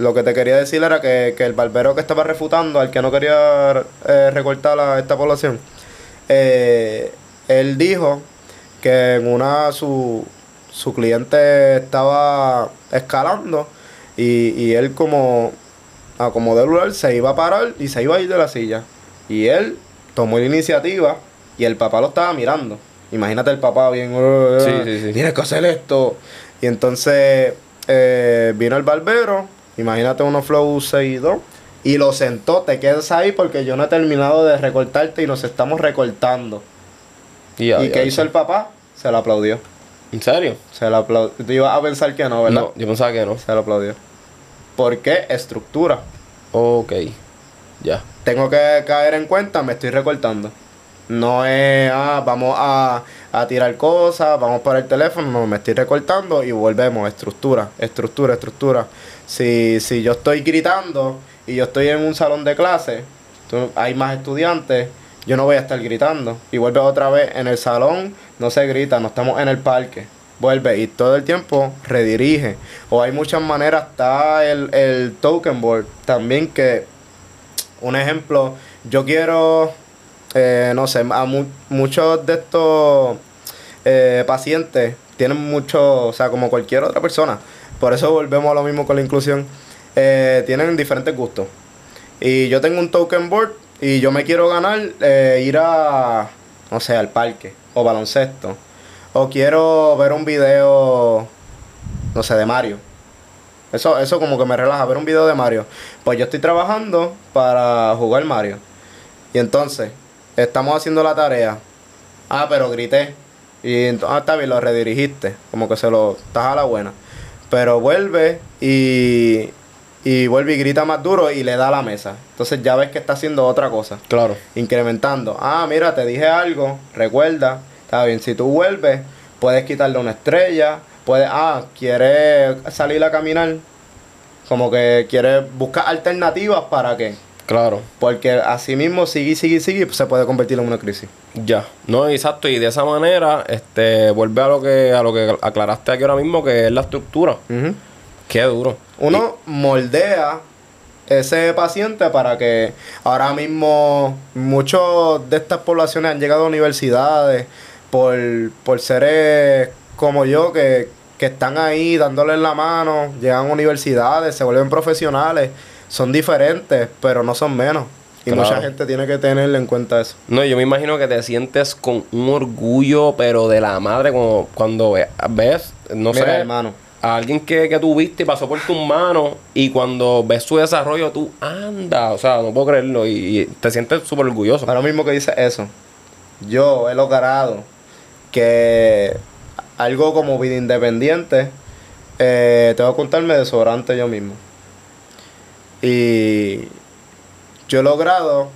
lo que te quería decir era que, que el barbero que estaba refutando, al que no quería eh, recortar a esta población, eh, él dijo que en una su, su cliente estaba escalando y, y él como acomodó el lugar se iba a parar y se iba a ir de la silla. Y él tomó la iniciativa y el papá lo estaba mirando. Imagínate el papá bien, "Uh, uh, Sí, sí, sí. tienes que hacer esto. Y entonces eh, vino el barbero, imagínate unos flow seguidos, y lo sentó, te quedas ahí porque yo no he terminado de recortarte y nos estamos recortando. Y, ¿Y qué hizo el papá? Se lo aplaudió. ¿En serio? Se lo aplaudió. Tú ibas a pensar que no, ¿verdad? No, yo pensaba que no. Se lo aplaudió. ¿Por qué? Estructura. Ok. Ya. Tengo que caer en cuenta, me estoy recortando. No es, ah, vamos a, a tirar cosas, vamos para el teléfono, no, me estoy recortando y volvemos, estructura, estructura, estructura. Si, si yo estoy gritando y yo estoy en un salón de clase, tú- hay más estudiantes, yo no voy a estar gritando. Y vuelve otra vez en el salón, no se grita, no estamos en el parque. Vuelve y todo el tiempo redirige. O hay muchas maneras, está el, el token board también que un ejemplo, yo quiero, eh, no sé, a mu- muchos de estos eh, pacientes tienen mucho, o sea, como cualquier otra persona, por eso volvemos a lo mismo con la inclusión, eh, tienen diferentes gustos. Y yo tengo un token board y yo me quiero ganar eh, ir a, no sé, al parque o baloncesto. O quiero ver un video, no sé, de Mario. Eso, eso como que me relaja, ver un video de Mario. Pues yo estoy trabajando para jugar Mario. Y entonces, estamos haciendo la tarea. Ah, pero grité. Y entonces, ah, está bien, lo redirigiste. Como que se lo estás a la buena. Pero vuelve y, y vuelve y grita más duro y le da a la mesa. Entonces ya ves que está haciendo otra cosa. Claro. Incrementando. Ah, mira, te dije algo. Recuerda. Está bien, si tú vuelves, puedes quitarle una estrella. Puedes, ah, quieres salir a caminar. Como que quieres buscar alternativas para qué. Claro. Porque así mismo, sigue, sigue, sigue, pues se puede convertir en una crisis. Ya. No, exacto. Y de esa manera, este, vuelve a lo que, a lo que aclaraste aquí ahora mismo, que es la estructura. Qué duro. Uno moldea ese paciente para que ahora mismo muchos de estas poblaciones han llegado a universidades por, por seres como yo que, que están ahí dándoles la mano, llegan a universidades, se vuelven profesionales, son diferentes, pero no son menos. Y Claro. mucha gente tiene que tener en cuenta eso. No, yo me imagino que te sientes con un orgullo, pero de la madre, como cuando ve- ves, no Mira, sé, hermano. A alguien que, que tú viste pasó por tus manos, y cuando ves su desarrollo, tú anda, o sea, no puedo creerlo, y, te sientes súper orgulloso. Ahora mismo que dice eso, yo he logrado que algo como vida independiente, eh, tengo que contarme desodorante yo mismo. Y yo he logrado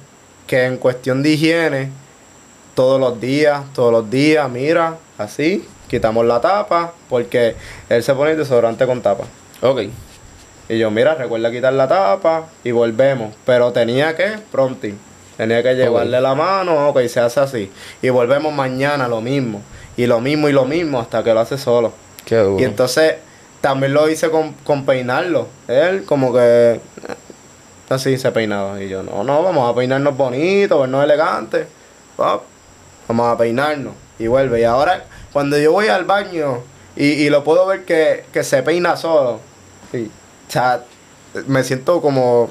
que en cuestión de higiene, todos los días, todos los días, mira, así, quitamos la tapa, porque él se pone el desodorante con tapa. Ok, Y yo, mira, recuerda quitar la tapa y volvemos. Pero tenía que, pronting. Tenía que llevarle la mano, ok, se hace así. Y volvemos mañana lo mismo. Y lo mismo y lo mismo hasta que lo hace solo. qué duro. Y entonces también lo hice con, con peinarlo. Él como que eh, así se peinaba. Y yo, no, no, vamos a peinarnos bonito, vernos elegantes. Vamos a peinarnos. Y vuelve. Y ahora cuando yo voy al baño y, y lo puedo ver que, que se peina solo. Y, o sea, me siento como...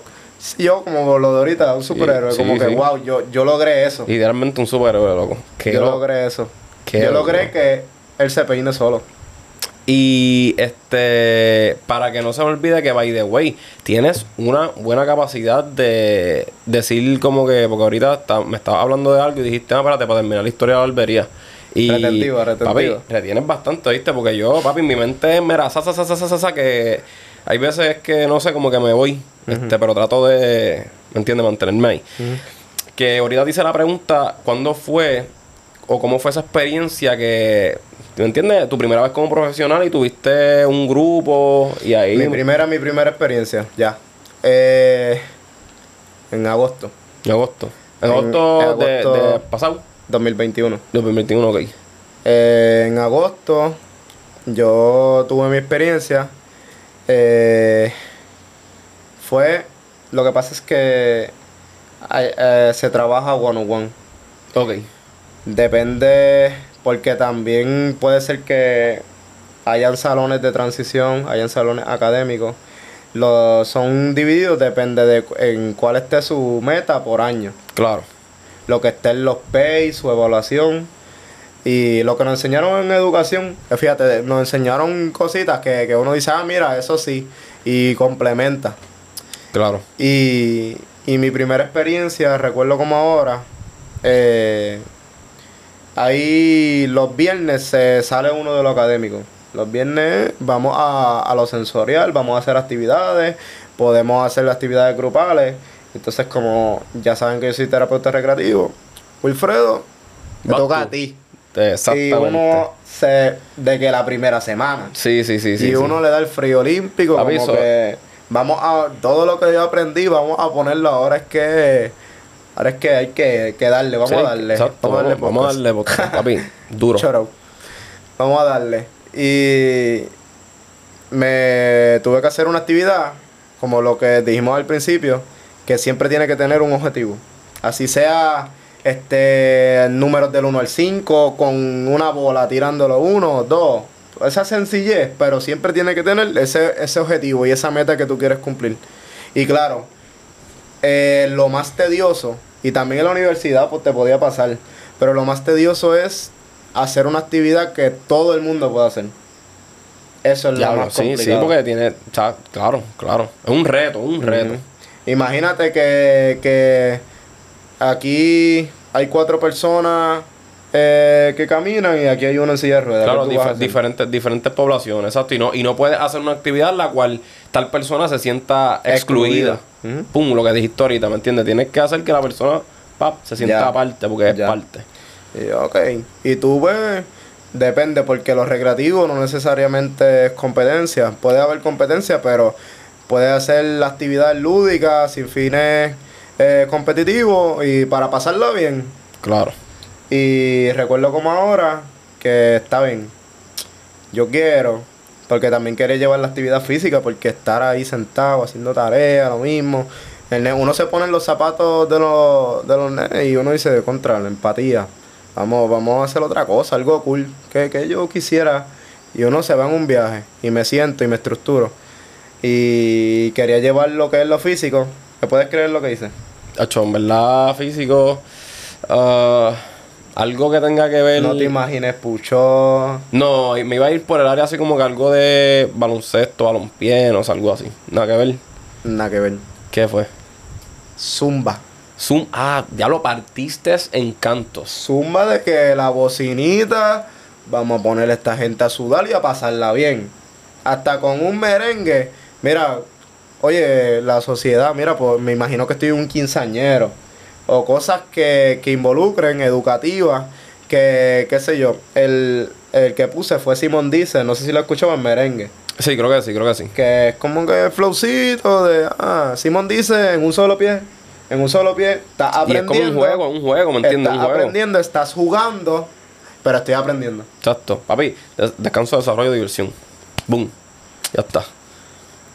Yo como lo de ahorita, un superhéroe, sí, como que sí. wow, yo, yo logré eso. Idealmente un superhéroe, loco. Qué yo lo- logré eso. qué yo loco. logré que él se peine solo. Y este, para que no se me olvide que, by the way, tienes una buena capacidad de decir como que, porque ahorita está- me estabas hablando de algo y dijiste, ah, espérate, para terminar la historia de la barbería. Y, Retentivo, retentivo. Papi, retienes bastante, ¿viste? Porque yo, papi, mi mente me era sa, sa, sa, sa, que hay veces que, no sé, como que me voy, este, pero trato de, ¿me entiendes? Mantenerme ahí. Que ahorita te hice la pregunta, ¿cuándo fue o cómo fue esa experiencia que, ¿me entiendes? Tu primera vez como profesional y tuviste un grupo y ahí... Mi primera, mi primera experiencia, ya. Eh, en agosto En agosto. En En- agosto, de, agosto- de pasado, 2021. 2021, ok. Eh, en agosto yo tuve mi experiencia. Eh, fue, lo que pasa es que eh, se trabaja one on one. Ok. Depende, porque también puede ser que hayan salones de transición, hayan salones académicos. Los, son divididos, depende de en cuál esté su meta por año. Claro. Lo que esté en los PAY, su evaluación. Y lo que nos enseñaron en educación, eh, fíjate, nos enseñaron cositas que, que uno dice, ah, mira, eso sí, y complementa. Claro. Y, y mi primera experiencia, recuerdo como ahora, eh, ahí los viernes se sale uno de lo académico. Los viernes vamos a, a lo sensorial, vamos a hacer actividades, podemos hacer actividades grupales. Entonces, como ya saben que yo soy terapeuta recreativo, Wilfredo, me toca a ti. Exactamente. Y uno se, de que la primera semana. Sí, sí, sí, sí. y sí. uno le da el frío olímpico, como Aviso. que vamos a todo lo que yo aprendí, vamos a ponerlo ahora es que ahora es que hay que, que darle, vamos Sí, a darle. Exacto. Vamos, vamos a darle, papi. [laughs] Duro. Out. Vamos a darle. Y me tuve que hacer una actividad, como lo que dijimos al principio, que siempre tiene que tener un objetivo. Así sea este números del 1 al 5, con una bola tirándolo 1, 2. Esa sencillez, pero siempre tiene que tener ese, ese objetivo y esa meta que tú quieres cumplir. Y claro, eh, lo más tedioso, y también en la universidad pues te podía pasar, pero lo más tedioso es hacer una actividad que todo el mundo pueda hacer. Eso es lo más sí, complicado. sí, porque tiene. o sea, claro, claro. Es un reto, un reto. Imagínate que, que aquí hay cuatro personas eh, que caminan y aquí hay uno en silla de ruedas. Claro, diferentes, diferentes poblaciones, exacto. Y no, y no puedes hacer una actividad en la cual tal persona se sienta excluida. Pum, lo que dijiste ahorita, ¿me entiendes? Tienes que hacer que la persona pap, se sienta Ya. aparte, porque es Ya. parte. Y ok. Y tú ves, depende, porque lo recreativo no necesariamente es competencia. Puede haber competencia, pero puede hacer la actividad lúdica, sin fines eh, competitivos y para pasarlo bien. Claro. Y recuerdo como ahora que está bien. Yo quiero, porque también quería llevar la actividad física, porque estar ahí sentado haciendo tareas, lo mismo. Uno se pone en los zapatos de los, de los nenes y uno dice, contra, la empatía. Vamos, vamos a hacer otra cosa, algo cool que, que yo quisiera. Y uno se va en un viaje y me siento y me estructuro. Y quería llevar lo que es lo físico. ¿Me puedes creer lo que hice? Hacho, en verdad, físico. ah, algo que tenga que ver. No te imagines Pucho. No, me iba a ir por el área así como que algo de baloncesto, balonpié, no sé, algo así. Nada que ver. Nada que ver. ¿Qué fue? Zumba. Zoom. Ah, ya lo partiste en cantos. Zumba de que la bocinita, vamos a poner a esta gente a sudar y a pasarla bien. Hasta con un merengue. Mira, oye, la sociedad, mira, pues me imagino que estoy un quinceañero. O cosas que, que involucren, educativas, que, qué sé yo. El, el que puse fue Simón Dice, no sé si lo escuchó en merengue. Sí, creo que sí, creo que sí. Que es como que flowcito de, ah, Simón dice en un solo pie. En un solo pie, estás Y es aprendiendo. como un juego, un juego, ¿me entiendes? Estás aprendiendo, estás jugando, pero estoy aprendiendo. Exacto. Papi, des- descanso, desarrollo, diversión. Boom. Ya está.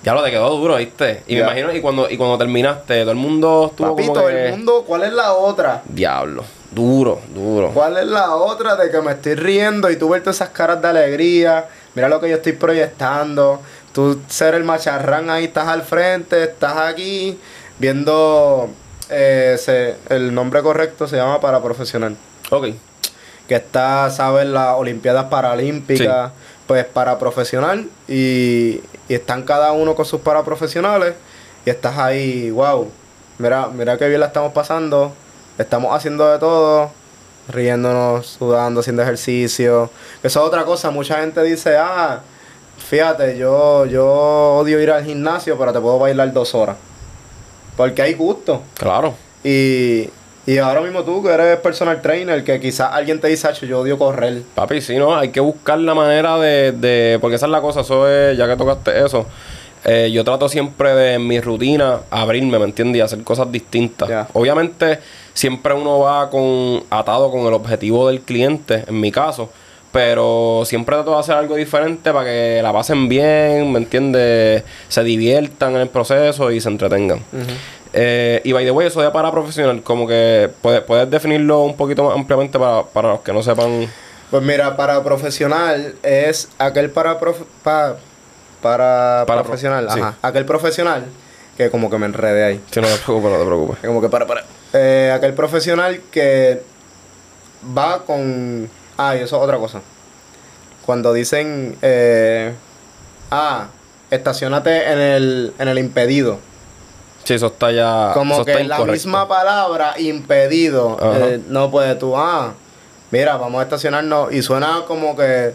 Ya lo te quedó duro, ¿viste? Y me imagino, y cuando, y cuando terminaste, todo el mundo estuvo Papito, como que... el mundo, ¿cuál es la otra? Diablo. Duro, duro. ¿Cuál es la otra de que me estoy riendo y tú ver todas esas caras de alegría? Mira lo que yo estoy proyectando. Tú ser el macharrán ahí, estás al frente, estás aquí viendo eh, se- el nombre correcto se llama para profesional. Ok. Que está, sabes, las Olimpiadas Paralímpicas, pues para profesional y, y están cada uno con sus paraprofesionales y estás ahí, wow, mira, mira qué bien la estamos pasando, estamos haciendo de todo, riéndonos, sudando, haciendo ejercicio. Eso es otra cosa, mucha gente dice, ah, fíjate, yo, yo odio ir al gimnasio, pero te puedo bailar dos horas. Porque hay gusto. Claro. Y, y ahora mismo tú, que eres personal trainer, que quizás alguien te dice, "Acho, yo odio correr. Papi, sí, ¿no? Hay que buscar la manera de, de... Porque esa es la cosa, eso es... Ya que tocaste eso, eh, yo trato siempre de en mi rutina abrirme, ¿me entiendes? Y hacer cosas distintas. Obviamente, siempre uno va con atado con el objetivo del cliente, en mi caso. Pero siempre trato de hacer algo diferente para que la pasen bien, ¿me entiendes? Se diviertan en el proceso y se entretengan. Eh, y by the way, eso de para profesional, como que puedes, puedes definirlo un poquito más ampliamente para, para los que no sepan. Pues mira, para profesional es aquel para prof- pa- para, Para pro- profesional, sí. ajá. Aquel profesional que como que me enredé ahí. Si no te preocupes, no te preocupes. Como que para, para. Eh, aquel profesional que va con. Ah, y eso es otra cosa. Cuando dicen. Eh, ah, estacionate en el, en el impedido. Sí, eso está ya. Como eso que está la incorrecto. misma palabra, impedido. Eh, no puedes tú, ah, mira, vamos a estacionarnos. Y suena como que,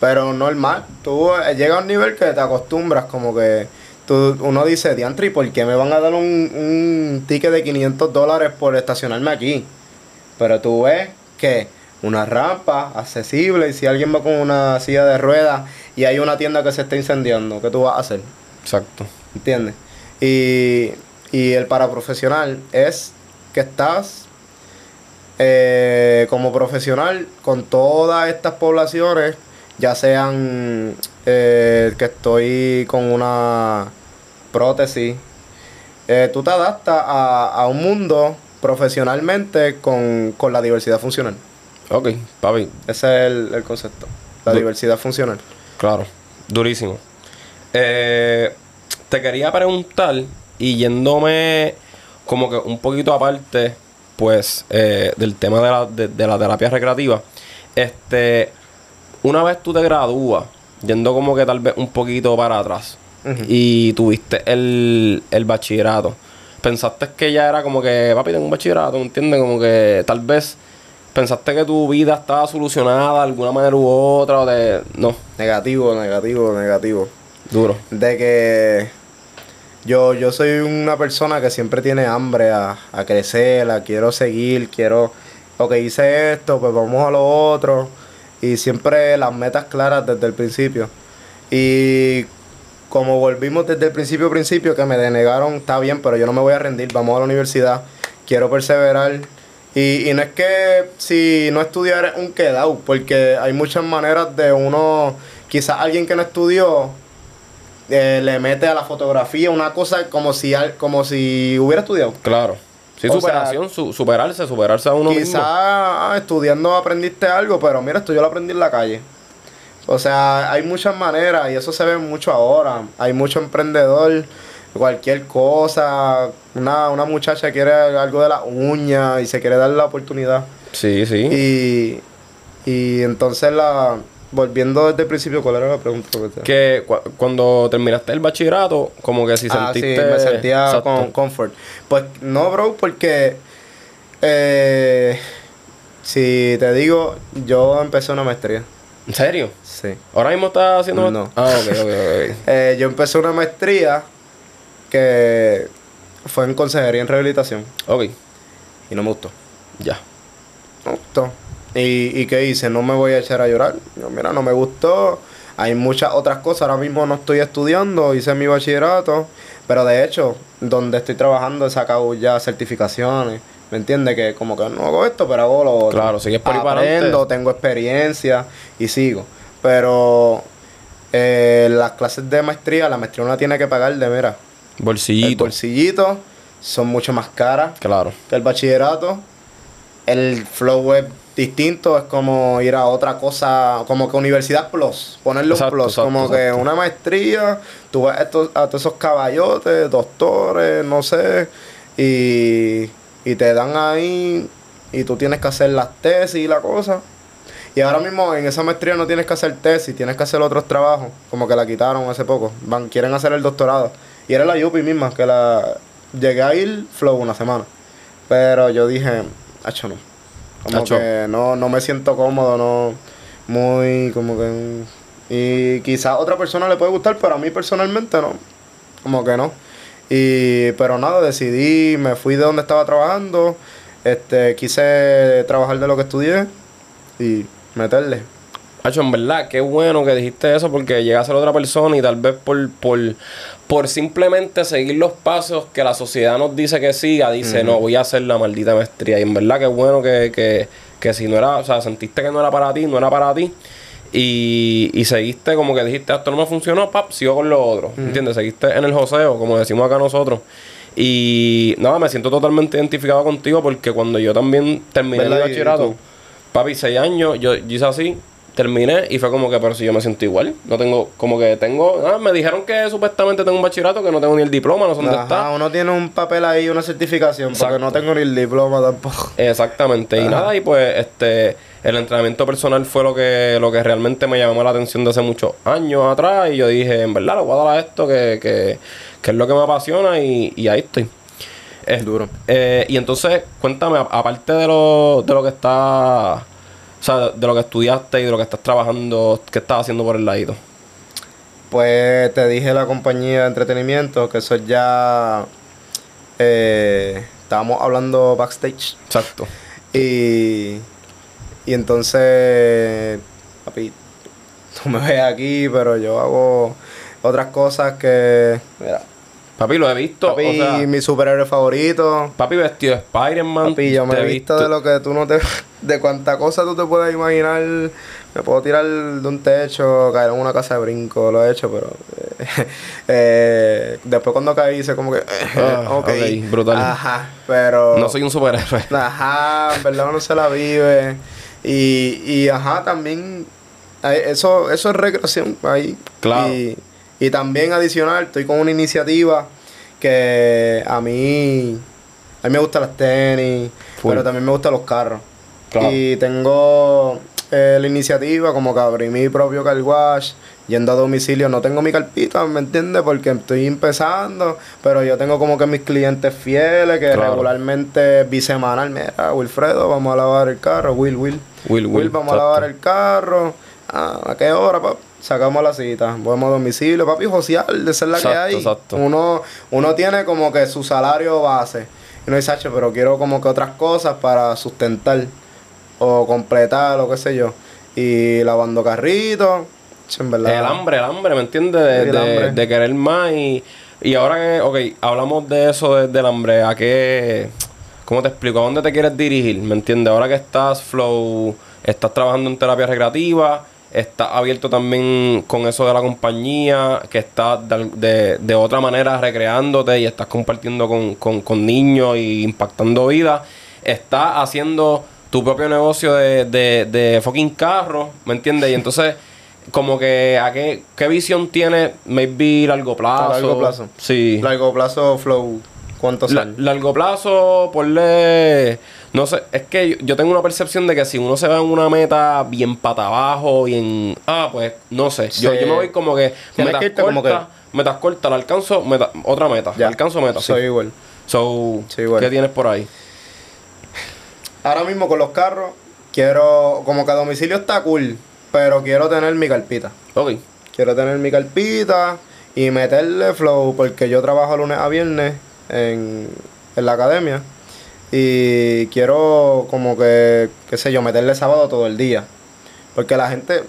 pero normal. Tú eh, llega a un nivel que te acostumbras, como que tú, uno dice, diantri, ¿por qué me van a dar un, un ticket de 500 dólares por estacionarme aquí? Pero tú ves que una rampa accesible y si alguien va con una silla de ruedas y hay una tienda que se está incendiando, ¿qué tú vas a hacer? Exacto. ¿Entiendes? Y, y el paraprofesional es que estás eh, como profesional con todas estas poblaciones, ya sean eh, que estoy con una prótesis, eh, tú te adaptas a, a un mundo profesionalmente con, con la diversidad funcional. Ok, papi, Ese es el, el concepto, la Du- diversidad funcional. claro. Durísimo. Eh, te quería preguntar, y yéndome como que un poquito aparte, pues, eh, del tema de la, de, de la terapia recreativa, este, una vez tú te gradúas, yendo como que tal vez un poquito para atrás, y tuviste el, el bachillerato, pensaste que ya era como que, papi, tengo un bachillerato, ¿me entiendes? Como que tal vez pensaste que tu vida estaba solucionada de alguna manera u otra, o de... No, Negativo, negativo, negativo. duro. de que yo, yo soy una persona que siempre tiene hambre a, a crecer, a quiero seguir, quiero, ok, hice esto, pues vamos a lo otro. Y siempre las metas claras desde el principio. Y como volvimos desde el principio, principio, que me denegaron, está bien, pero yo no me voy a rendir, vamos a la universidad, quiero perseverar. Y, y no es que si no estudiar es un quedado, porque hay muchas maneras de uno, quizás alguien que no estudió, eh, le mete a la fotografía una cosa como si, como si hubiera estudiado. Claro. Sí, O superación, su- superarse, superarse a uno Quizás mismo. ah, estudiando aprendiste algo, pero mira, esto yo lo aprendí en la calle. O sea, hay muchas maneras y eso se ve mucho ahora. Hay mucho emprendedor cualquier cosa, una, una muchacha quiere algo de la uña y se quiere dar la oportunidad. Sí, sí. Y, y entonces la volviendo desde el principio, ¿cuál era la pregunta? Que cu- cuando terminaste el bachillerato, como que si Ah, sí, me sentía Exacto. con comfort. Pues no, bro, porque eh, si te digo, yo empecé una maestría. ¿En serio? Sí. ¿Ahora mismo estás haciendo... No. Ah, ok, ok, ok. [laughs] Eh, yo empecé una maestría que fue en consejería en rehabilitación Ok, y no me gustó. ya. No me gustó. ¿Y, ¿Y qué hice? No me voy a echar a llorar. Yo, mira, no me gustó. Hay muchas otras cosas. Ahora mismo no estoy estudiando, hice mi bachillerato. Pero de hecho, donde estoy trabajando he sacado ya certificaciones. ¿Me entiendes? Que como que no hago esto, pero hago lo otro. Claro, sigues por Aprendo, tengo experiencia y sigo. Pero eh, las clases de maestría, la maestría uno tiene que pagar de, mira, el Bolsillito. bolsillito son mucho más caras Claro. que el bachillerato. El flow es distinto, es como ir a otra cosa, como que Universidad Plus, ponerle un plus, exacto, como exacto. que una maestría, tú vas a, estos- a todos esos caballotes, doctores, no sé, y, y te dan ahí, y tú tienes que hacer las tesis y la cosa. Y ahora mismo en esa maestría no tienes que hacer tesis, tienes que hacer otros trabajos, como que la quitaron hace poco, van, quieren hacer el doctorado. Y era la Yupi misma, que la llegué a ir flow una semana. Pero yo dije, hacho no. Como que no, no me siento cómodo, no. Muy como que. Y quizás a otra persona le puede gustar, pero a mí personalmente no. Como que no. Y, pero nada, decidí, me fui de donde estaba trabajando. Este, quise trabajar de lo que estudié y meterle. Hacho, en verdad, qué bueno que dijiste eso porque llega a ser otra persona y tal vez por, por, por simplemente seguir los pasos que la sociedad nos dice que siga, dice, no, voy a hacer la maldita maestría. Y en verdad, qué bueno que, que, que si no era, o sea, sentiste que no era para ti, no era para ti. Y, y seguiste como que dijiste, esto no me funcionó, pap, sigo con lo otro. ¿Entiendes? Seguiste en el joseo, como decimos acá nosotros. Y nada, me siento totalmente identificado contigo porque cuando yo también terminé el ¿Verdad? ¿Y bachillerato? Papi, seis años, yo, yo hice así, terminé y fue como que, pero si yo me siento igual, no tengo, como que tengo, ah, me dijeron que supuestamente tengo un bachillerato, que no tengo ni el diploma, no sé dónde Ajá, está. uno tiene un papel ahí, una certificación, Exacto. porque no tengo ni el diploma tampoco. Exactamente, y nada, y pues este, el entrenamiento personal fue lo que, lo que realmente me llamó la atención de hace muchos años atrás, y yo dije, en verdad, le voy a dar a esto que, que, que es lo que me apasiona, y, y ahí estoy. Es- Duro. eh, y entonces, cuéntame, aparte de lo, de lo que está, sea, de lo que estudiaste y de lo que estás trabajando, ¿qué estás haciendo por el ladito? Pues te dije la compañía de entretenimiento, que eso ya eh, estábamos hablando backstage. Exacto. Y, y entonces, papi, tú me ves aquí, pero yo hago otras cosas que, mira, Papi, lo he visto. papi, o sea, mi superhéroe favorito. papi vestido de Spider-Man. Papi, yo me he visto de lo que tú no te... [laughs] De cuánta cosa tú te puedes imaginar. Me puedo tirar de un techo, caer en una casa de brinco, lo he hecho, pero... eh, [laughs] eh, después cuando caí hice como que... Ah, [laughs] ok. ok, brutal. Ajá, pero... No soy un superhéroe. Ajá, en verdad uno se la vive. Y, y ajá, también... eh, Eso, eso es recreación ahí. Claro. Y, y también adicional, estoy con una iniciativa que a mí... A mí me gustan las tenis, Full. pero también me gustan los carros. Claro. Y tengo eh, la iniciativa como que abrí mi propio car wash, yendo a domicilio. No tengo mi carpita, ¿me entiendes? Porque estoy empezando, pero yo tengo como que mis clientes fieles que Claro. regularmente bisemanal, mira, Wilfredo, vamos a lavar el carro, Will, Will. Will, Will, vamos a lavar el carro. Ah, ¿A qué hora, papi? Sacamos la cita, vamos a domicilio, papi, social, de ser la que hay. exacto. Uno, uno tiene como que su salario base. Y no dice, "Acho, pero quiero como que otras cosas para sustentar o completar o qué sé yo. Y lavando carritos, en verdad. El hambre, el hambre, ¿me entiendes? De, El de- hambre. de querer más y, y ahora que, ok, hablamos de eso, de- del hambre, ¿a qué, cómo te explico? ¿A dónde te quieres dirigir? ¿Me entiendes? Ahora que estás flow, estás trabajando en terapia recreativa, estás abierto también con eso de la compañía, que estás de, de- de otra manera recreándote y estás compartiendo con, con, con niños y impactando vidas, estás haciendo tu propio negocio de, de, de fucking carro, ¿me entiendes? Y entonces [laughs] como que a qué, qué visión tiene maybe largo plazo. A largo plazo. Sí. Largo plazo, flow, ¿cuánto La- sale? largo plazo, ponle. No sé, es que yo, yo tengo una percepción de que si uno se va en una meta bien pata abajo, bien. Ah, pues no sé. Yo, Sí. yo me voy como que. Metas que irte como cortas, metas cortas, la alcanzo, meta- otra meta. Ya. Alcanzo meta. sí. Soy igual. So, Sí, igual. ¿qué tienes por ahí? Ahora mismo con los carros, quiero, como que a domicilio está cool, pero quiero tener mi carpita. Ok. Quiero tener mi carpita y meterle flow, porque yo trabajo lunes a viernes en, en la academia. Y quiero como que, qué sé yo, meterle sábado todo el día. Porque la gente,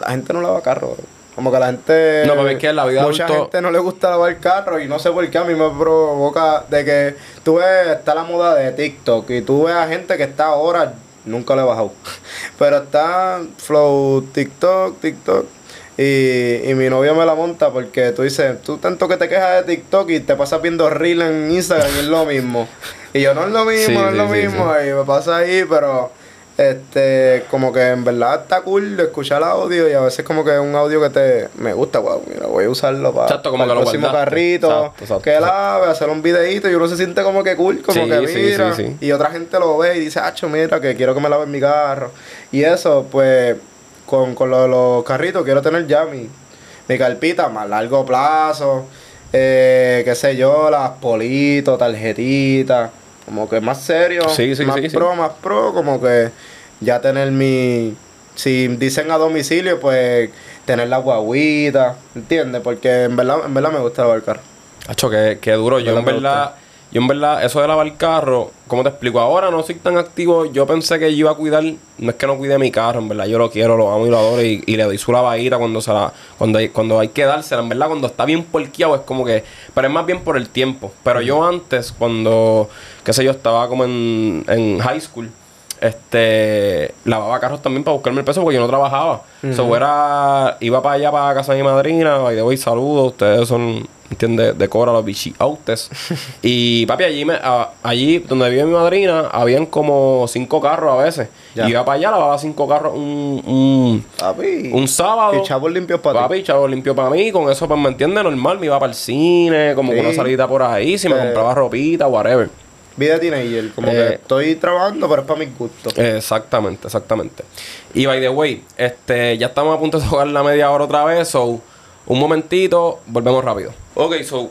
la gente no lava carro. Como que la gente... No, pero es que la vida Mucha adulto- gente no le gusta lavar carro y no sé por qué a mí me provoca de que tú ves, está la moda de TikTok y tú ves a gente que está ahora, nunca le he bajado, [laughs] pero está flow TikTok, TikTok y, y mi novia me la monta porque tú dices, tú tanto que te quejas de TikTok y te pasas viendo reel en Instagram y es lo mismo. [laughs] Y yo no es lo mismo, Sí, no es sí, lo sí, mismo y me pasa ahí, pero este como que en verdad está cool de escuchar audio y a veces como que es un audio que te me gusta, wow, mira, voy a usarlo para, Exacto, como el que lo próximo guardaste. carrito, Exacto, exacto, que exacto. lave, hacer un videito y uno se siente como que cool, como Sí, que mira, sí, sí. y otra gente lo ve y dice, acho, mira, que quiero que me laven mi carro. Y eso, pues, con, con lo de los carritos, quiero tener ya mi, mi carpita más largo plazo, eh, qué sé yo, las politos, tarjetitas, como que más serio, Sí, sí, más sí, pro, más pro, como que ya tener mi, si dicen a domicilio, pues tener la guaguita, ¿entiendes? Porque en verdad, en verdad me gusta el carro. Hacho, que, que duro. Yo en ¿Verdad? Yo en verdad, eso de lavar el carro, ¿cómo te explico? Ahora no soy tan activo. Yo pensé que yo iba a cuidar, no es que no cuide mi carro, en verdad, yo lo quiero, lo amo y lo adoro y, y le doy su lavadita cuando se la, cuando hay, cuando hay que dársela, en verdad, cuando está bien porqueado es como que, pero es más bien por el tiempo. Pero yo antes, cuando, qué sé yo, estaba como en, en high school, este lavaba carros también para buscarme el peso porque yo no trabajaba. So, era, iba para allá para casa de mi madrina, y de hoy saludos, ustedes son, ¿entiendes? De Cora, los bichi autes. [laughs] y papi, allí me, a- allí donde vive mi madrina, habían como cinco carros a veces. Ya. Y iba para allá, lavaba cinco carros un, un, Papi. un sábado. Y chavos limpios para ti. Papi, chavo limpio para mí, con eso pues me entiende normal, me iba para el cine, como Sí. que una salida por ahí, si me Eh. compraba ropita, whatever. Vida teenager, como Eh. que estoy trabajando, pero es para mis gustos. Exactamente, exactamente. Y by the way, este, ya estamos a punto de tocar la media hora otra vez, so un momentito, volvemos rápido. Ok, so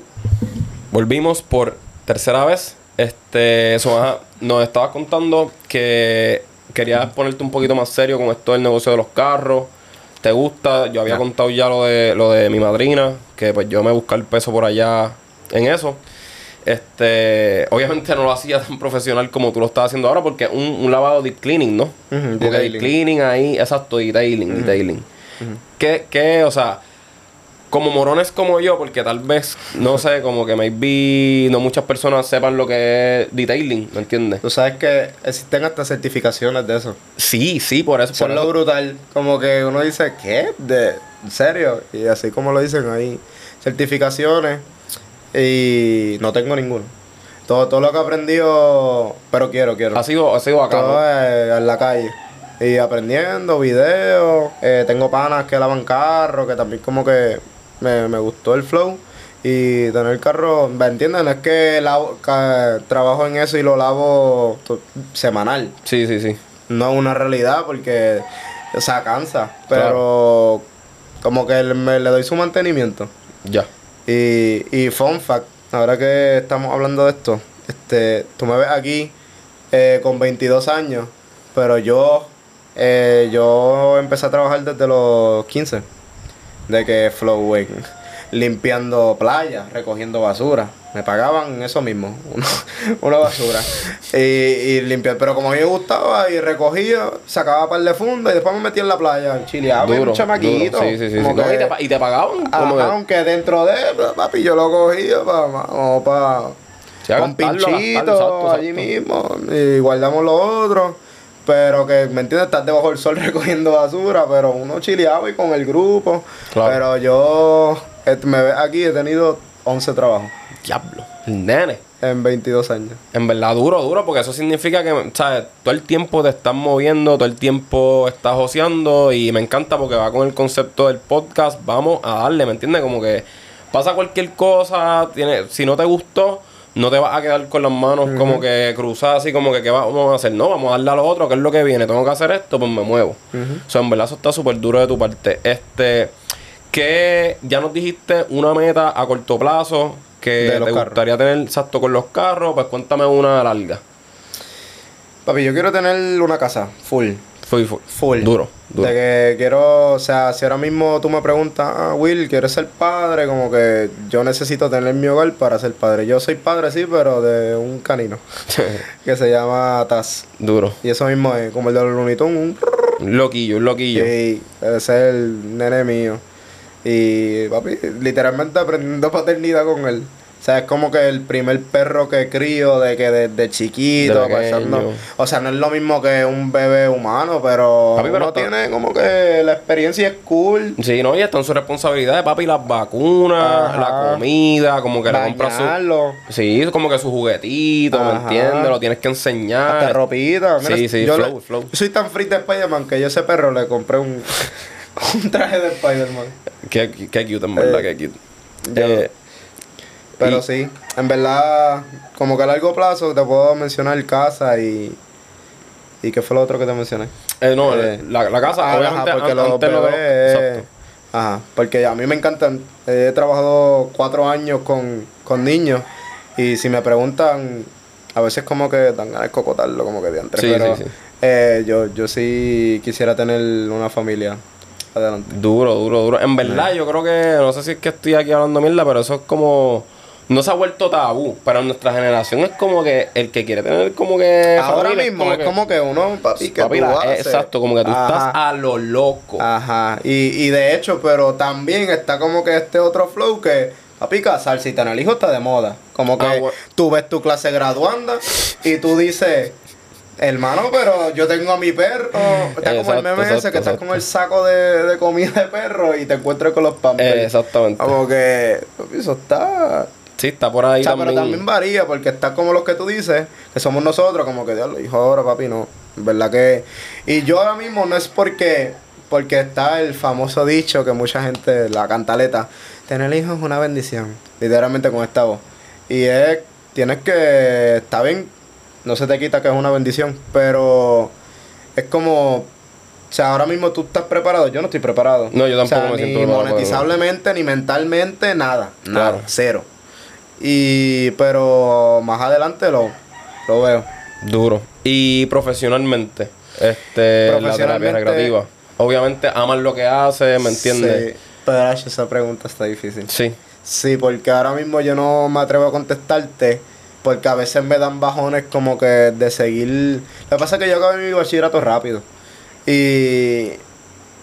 volvimos por tercera vez. Este, so, ajá, nos estabas contando que querías ponerte un poquito más serio con esto del negocio de los carros. ¿Te gusta? Yo había contado ya lo de lo de mi madrina, que pues yo me buscar el peso por allá en eso. Este, obviamente no lo hacía [laughs] tan profesional como tú lo estás haciendo ahora, porque es un, un lavado deep cleaning, ¿no? Ujú, Como que detailing. deep cleaning ahí, exacto, detailing, detailing. ¿Qué, qué, o sea, como morones como yo, porque tal vez, no sé, como que maybe no muchas personas sepan lo que es detailing, ¿me entiendes? Tú sabes que existen hasta certificaciones de eso. Sí, sí, por eso. Eso por es lo brutal. Como que uno dice, ¿qué? ¿De ¿en serio? Y así como lo dicen ahí, certificaciones. Y no tengo ninguno. Todo, todo lo que he aprendido, pero quiero, quiero. Ha sido, ha sido acá. Todo en la calle. Y aprendiendo, videos. eh, tengo panas que lavan carro, que también como que me, me gustó el flow. Y tener carro, ¿me entiendes? No es que lavo- trabajo en eso y lo lavo semanal. Sí, sí, sí. No es una realidad porque, o sea, cansa. Pero como que le, me- le doy su mantenimiento. Ya. Y, y fun fact, ahora que estamos hablando de esto, este, tú me ves aquí eh, con 22 años, pero yo, eh, yo empecé a trabajar desde los 15, de que flow en- limpiando playas, recogiendo basura. Me pagaban eso mismo, una, [laughs] una basura. Y, y limpiar, pero como a mí me gustaba y recogía, sacaba par de funda y después me metía en la playa, chileaba, Duro, un chamaquito. duro. Sí, sí, sí. sí. como No, que- y, te, y te pagaban. Ajá, aunque dentro de, pues, papi, yo lo cogía para pa, Sí, a con gastarlo, a gastarlo, pinchito exacto, allí mismo y guardamos lo otro. Pero que, ¿me entiendes? Estás debajo del sol [laughs] recogiendo basura, pero uno chileaba y con el grupo. Claro. Pero yo, eh, me ves aquí, he tenido 11 trabajos. Diablo. Nene. en 22 años. En verdad, duro, duro, porque eso significa que, ¿sabes? Todo el tiempo te estás moviendo, todo el tiempo estás joseando y me encanta porque va con el concepto del podcast. Vamos a darle, ¿me entiendes? Como que pasa cualquier cosa, tiene, si no te gustó, no te vas a quedar con las manos como que cruzadas así, como que, ¿qué vamos a hacer? No, vamos a darle a lo otro, ¿qué es lo que viene? Tengo que hacer esto, pues me muevo. O sea, en verdad, eso está súper duro de tu parte. Este, que ya nos dijiste una meta a corto plazo que los te carros. gustaría tener exacto con los carros, pues cuéntame una larga. Papi, yo quiero tener una casa full. Full. Duro, duro. De que quiero, o sea, si ahora mismo tú me preguntas, ah, Will, ¿quieres ser padre? Como que yo necesito tener mi hogar para ser padre. Yo soy padre, sí, pero de un canino [laughs] que se llama Taz. duro. Y eso mismo es como el de los Tunes, un Un loquillo, un loquillo. Sí, ese es el nene mío. Y papi, literalmente aprendiendo [laughs] paternidad con él. O sea, es como que el primer perro que crío de que desde chiquito, De pasando. O sea, no es lo mismo que un bebé humano, pero, Papi, pero uno está- tiene como que la experiencia es cool. Sí, no, y está en su responsabilidad de papi, las vacunas, Ajá. la comida, como que le compras su. Bañarlo, Sí, como que su juguetito, ¿me entiendes? Lo tienes que enseñar. hasta ropita. Mira, Sí, sí, yo flow, le- flow. soy tan free de Spider-Man que yo a ese perro le compré un, [laughs] un traje de Spider-Man. Qué, qué cute, en verdad, Eh, qué cute. yo- Eh, Pero Y- sí, en verdad, como que a largo plazo te puedo mencionar casa y. ¿Y qué fue lo otro que te mencioné? eh, no, Eh, la, la casa, Ah, obviamente, ajá, porque los lo-. Exacto. Ajá, porque a mí me encantan. He trabajado cuatro años con, con niños y si me preguntan, a veces como que dan ganas de cocotarlo, como que de antes. Sí, pero sí, sí. eh, yo, yo sí quisiera tener una familia. Adelante. Duro, duro, duro. En verdad, yo creo que, no sé si es que estoy aquí hablando mierda, pero eso es como. No se ha vuelto tabú, pero en nuestra generación es como que el que quiere tener como que. Ahora familia mismo es que- como que uno, papi, que Papi, tú la- haces? exacto, como que tú Ajá. estás a lo loco. Ajá, y, y de hecho, pero también está como que este otro flow que, papi, casarse y tener hijos está de moda. Como que Ah, bueno. tú ves tu clase graduanda y tú dices, hermano, pero yo tengo a mi perro. Está como el meme ese que estás con el saco de, de comida de perro y te encuentras con los pampers. Eh, exactamente. Como que, papi, eso está... Sí, está por ahí O sea, también. pero también varía porque está como los que tú dices, que somos nosotros, como que Dios lo dijo ahora, papi, no. ¿Verdad que? Y yo ahora mismo no es porque porque está el famoso dicho que mucha gente, la cantaleta, tener hijos es una bendición, literalmente con esta voz. Y es, tienes que, está bien, no se te quita que es una bendición, pero es como, o sea, ahora mismo tú estás preparado, yo no estoy preparado. No, yo O sea, tampoco me ni siento preparado, monetizablemente, ni mentalmente, nada, nada, Claro. cero. Y, pero más adelante lo, lo veo. Duro. Y profesionalmente, este, la terapia recreativa. Obviamente amas lo que haces, ¿me entiendes? Sí, pero esa pregunta está difícil. Sí. Sí, porque ahora mismo yo no me atrevo a contestarte. Porque a veces me dan bajones como que de seguir. Lo que pasa es que yo acabé mi bachillerato rápido. Y.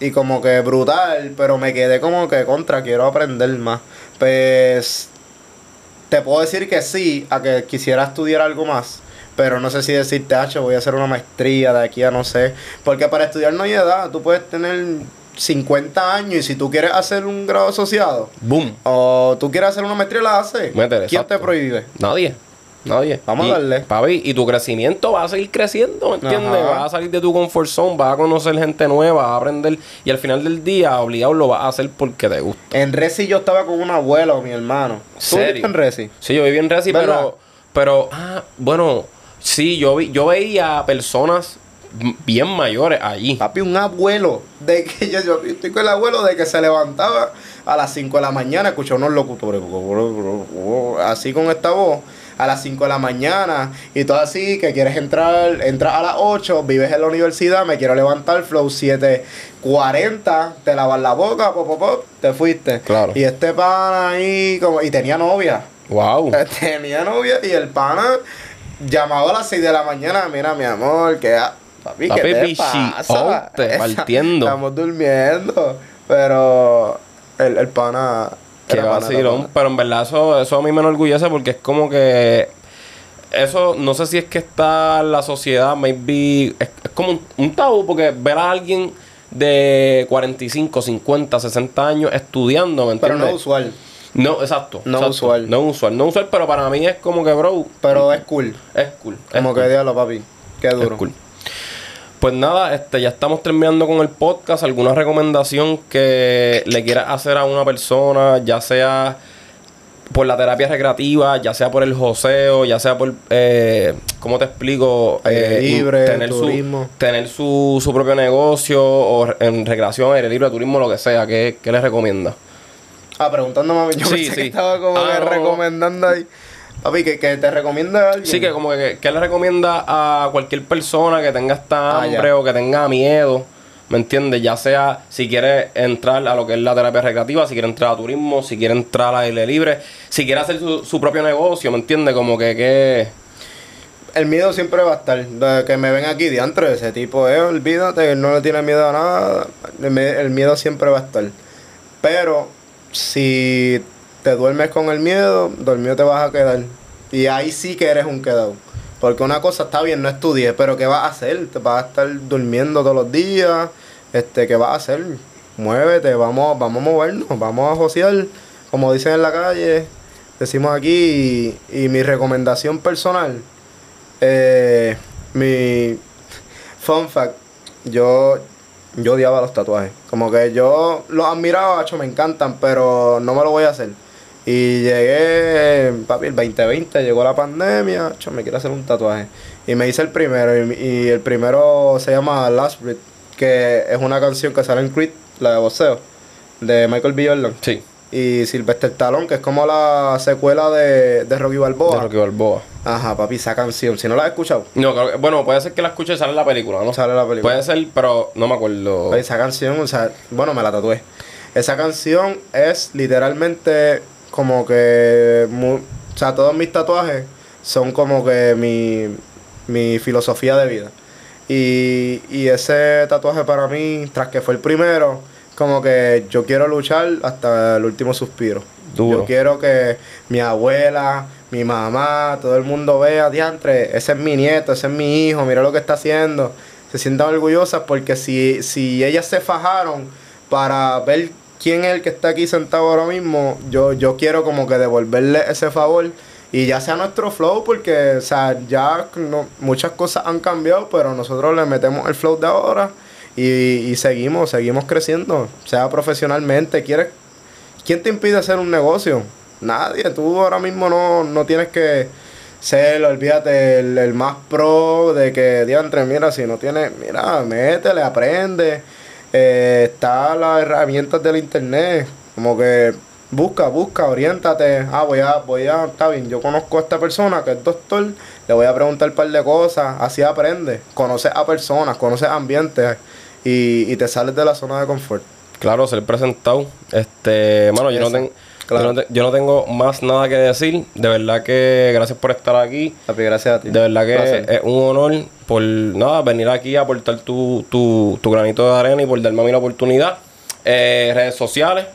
Y como que brutal, pero me quedé como que contra, quiero aprender más. Pues. Te puedo decir que sí, a que quisiera estudiar algo más. Pero no sé si decirte, Hacho, voy a hacer una maestría de aquí a no sé. Porque para estudiar no hay edad. Tú puedes tener 50 años y si tú quieres hacer un grado asociado, Boom. o tú quieres hacer una maestría, la haces. Métele, ¿Quién exacto. te prohíbe? Nadie. Nadie. Vamos a darle. Papi, y tu crecimiento va a seguir creciendo, ¿me entiendes? Vas a salir de tu comfort zone, vas a conocer gente nueva, vas a aprender. Y al final del día, obligado lo vas a hacer porque te gusta. En Resi yo estaba con un abuelo, mi hermano. ¿Tú en Resi? Sí, yo viví en Resi, pero. Pero, ah, bueno, sí, yo vi, yo veía personas bien mayores allí. Papi, un abuelo. De que yo, yo estoy con el abuelo de que se levantaba a las 5 de la mañana, escuchaba unos locutores. Así con esta voz. A las 5 de la mañana. Y todo así, que quieres entrar, entras a las 8, vives en la universidad, me quiero levantar, flow 740, te lavas la boca, pop, pop, pop, te fuiste. Claro. Y este pana ahí, como, y tenía novia. Wow. [laughs] Tenía novia y el pana llamaba a las 6 de la mañana. Mira, mi amor, que papi, ¿qué te pasa? [laughs] partiendo. Estamos durmiendo. Pero el, el pana. Qué vacilón. Pero en verdad eso, eso a mí me enorgullece porque es como que... Eso, no sé si es que está la sociedad, maybe... Es, es como un, un tabú porque ver a alguien de 45, 50, 60 años estudiando, ¿me Pero entiendes? no es usual. No, exacto. No exacto. usual. No usual. No usual, pero para mí es como que, bro, Pero es cool. es cool. es Como cool. que diablo, papi. Qué Es duro. cool. Pues nada, este, ya estamos terminando con el podcast. ¿Alguna recomendación que le quieras hacer a una persona, ya sea por la terapia recreativa, ya sea por el joseo, ya sea por, eh, ¿cómo te explico? Eh, libre, tener turismo. Su, tener su, su propio negocio o en recreación, aire libre, turismo, lo que sea. ¿Qué, qué le recomienda? Ah, preguntándome a mí. Yo Sí, pensé que estaba como Ah, que no, no. recomendando ahí. Papi, que, que te recomienda a alguien. Sí, que como que, ¿qué le recomienda a cualquier persona que tenga esta Ah, hambre o que tenga miedo? ¿Me entiendes? Ya sea si quiere entrar a lo que es la terapia recreativa, si quiere entrar a turismo, si quiere entrar al aire libre, si quiere hacer su, su propio negocio, ¿me entiendes? Como que, que El miedo siempre va a estar. De que me ven aquí diantre, ese tipo, eh, olvídate, no le tiene miedo a nada. El miedo siempre va a estar. Pero si te duermes con el miedo, dormido te vas a quedar. Y ahí sí que eres un quedado. Porque una cosa está bien, no estudié, pero ¿qué vas a hacer? Te vas a estar durmiendo todos los días. Este, ¿qué vas a hacer? Muévete, vamos, vamos a movernos, vamos a josear, como dicen en la calle, decimos aquí, y, y mi recomendación personal, eh, mi fun fact, yo, yo odiaba los tatuajes. Como que yo los admiraba, hecho, me encantan, pero no me lo voy a hacer. Y llegué, papi, el 2020, llegó la pandemia, hecho, me quiero hacer un tatuaje. Y me hice el primero, y, y el primero se llama Last Breath, que es una canción que sale en Creed, la de boxeo, de Michael B. Jordan. sí, Y Sylvester Stallone, que es como la secuela de, de Rocky Balboa. de Rocky Balboa. Ajá, papi, esa canción. Si no la has escuchado, No, creo que, bueno, puede ser que la escuche y sale en la película, ¿no? sale la película. Puede ser, pero no me acuerdo. Esa canción, o sea, bueno, me la tatué. Esa canción es literalmente como que. mu- o sea, todos mis tatuajes son como que mi, mi filosofía de vida. Y, y ese tatuaje para mí, tras que fue el primero, como que yo quiero luchar hasta el último suspiro. Duro. Yo quiero que mi abuela, mi mamá, todo el mundo vea, diantre, ese es mi nieto, ese es mi hijo, mira lo que está haciendo. Se sientan orgullosas porque si, si ellas se fajaron para ver quién es el que está aquí sentado ahora mismo, yo, yo quiero como que devolverle ese favor. Y ya sea nuestro flow, porque, o sea, ya no, muchas cosas han cambiado, pero nosotros le metemos el flow de ahora y, y seguimos, seguimos creciendo, sea profesionalmente. ¿Quieres ¿Quién te impide hacer un negocio? Nadie. Tú ahora mismo no, no tienes que ser, olvídate, el, el más pro de que, diantre, mira, si no tienes, mira, métele, aprende. Eh, está las herramientas del internet. Como que busca, busca, oriéntate. Ah, voy a, voy a, está bien, yo conozco a esta persona que es doctor, le voy a preguntar un par de cosas, así aprende. Conoces a personas, conoces ambientes y, y te sales de la zona de confort. Claro, ser presentado. Este, mano, yo no, Eso, ten- claro. yo, no te- yo no tengo más nada que decir. De verdad que gracias por estar aquí. Papi, gracias a ti. De verdad que Placer. es un honor por nada venir aquí a aportar tu, tu, tu granito de arena y por darme a mí la oportunidad. Eh, redes sociales.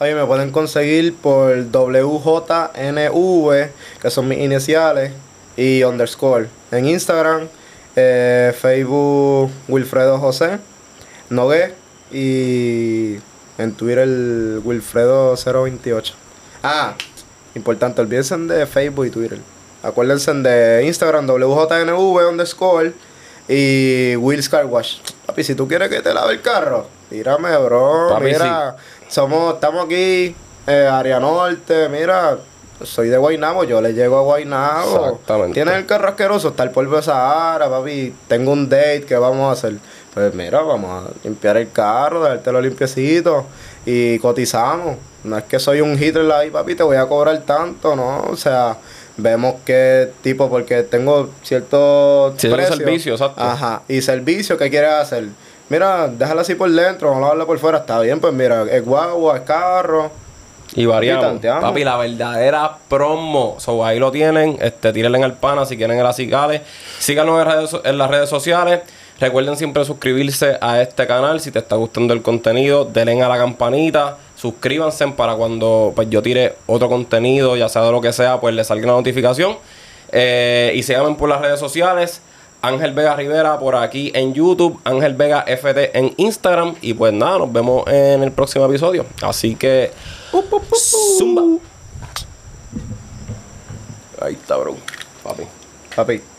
Oye, me pueden conseguir por WJNV, que son mis iniciales, y underscore. En Instagram, eh, Facebook, Wilfredo José, Nogué, y en Twitter, Wilfredo028. Ah, importante, olvídense de Facebook y Twitter. Acuérdense de Instagram, WJNV underscore, y Will's Car Wash. Papi, si tú quieres que te lave el carro, tírame, bro. Papi, mira, somos, estamos aquí, eh, área norte, mira, soy de Guaynabo, yo le llego a Guaynabo. Exactamente. Tienes el carro asqueroso, está el polvo de Sahara, papi, tengo un date, ¿qué vamos a hacer? Pues mira, vamos a limpiar el carro, dejártelo limpiecito y cotizamos. No es que soy un Hitler ahí, papi, te voy a cobrar tanto, ¿no? O sea, vemos qué tipo, porque tengo ciertos Cierto precios. servicio, exacto. Ajá, y servicio, ¿qué quieres hacer? Mira, déjala así por dentro, vamos a lavarla por fuera, está bien, pues mira, es guagua, es carro. Y variamos. Papi, la verdadera promo. So, ahí lo tienen. Este, tírenle en el pana si quieren el acicales. Síganos en, redes en las redes sociales. Recuerden siempre suscribirse a este canal si te está gustando el contenido. Denle a la campanita, suscríbanse para cuando pues, yo tire otro contenido, ya sea de lo que sea, pues les salga una notificación. Eh, y síganme por las redes sociales. Ángel Vega Rivera por aquí en YouTube, Ángel Vega FT en Instagram. Y pues nada, nos vemos en el próximo episodio. Así que. Zumba. Ahí está, bro. Papi. Papi.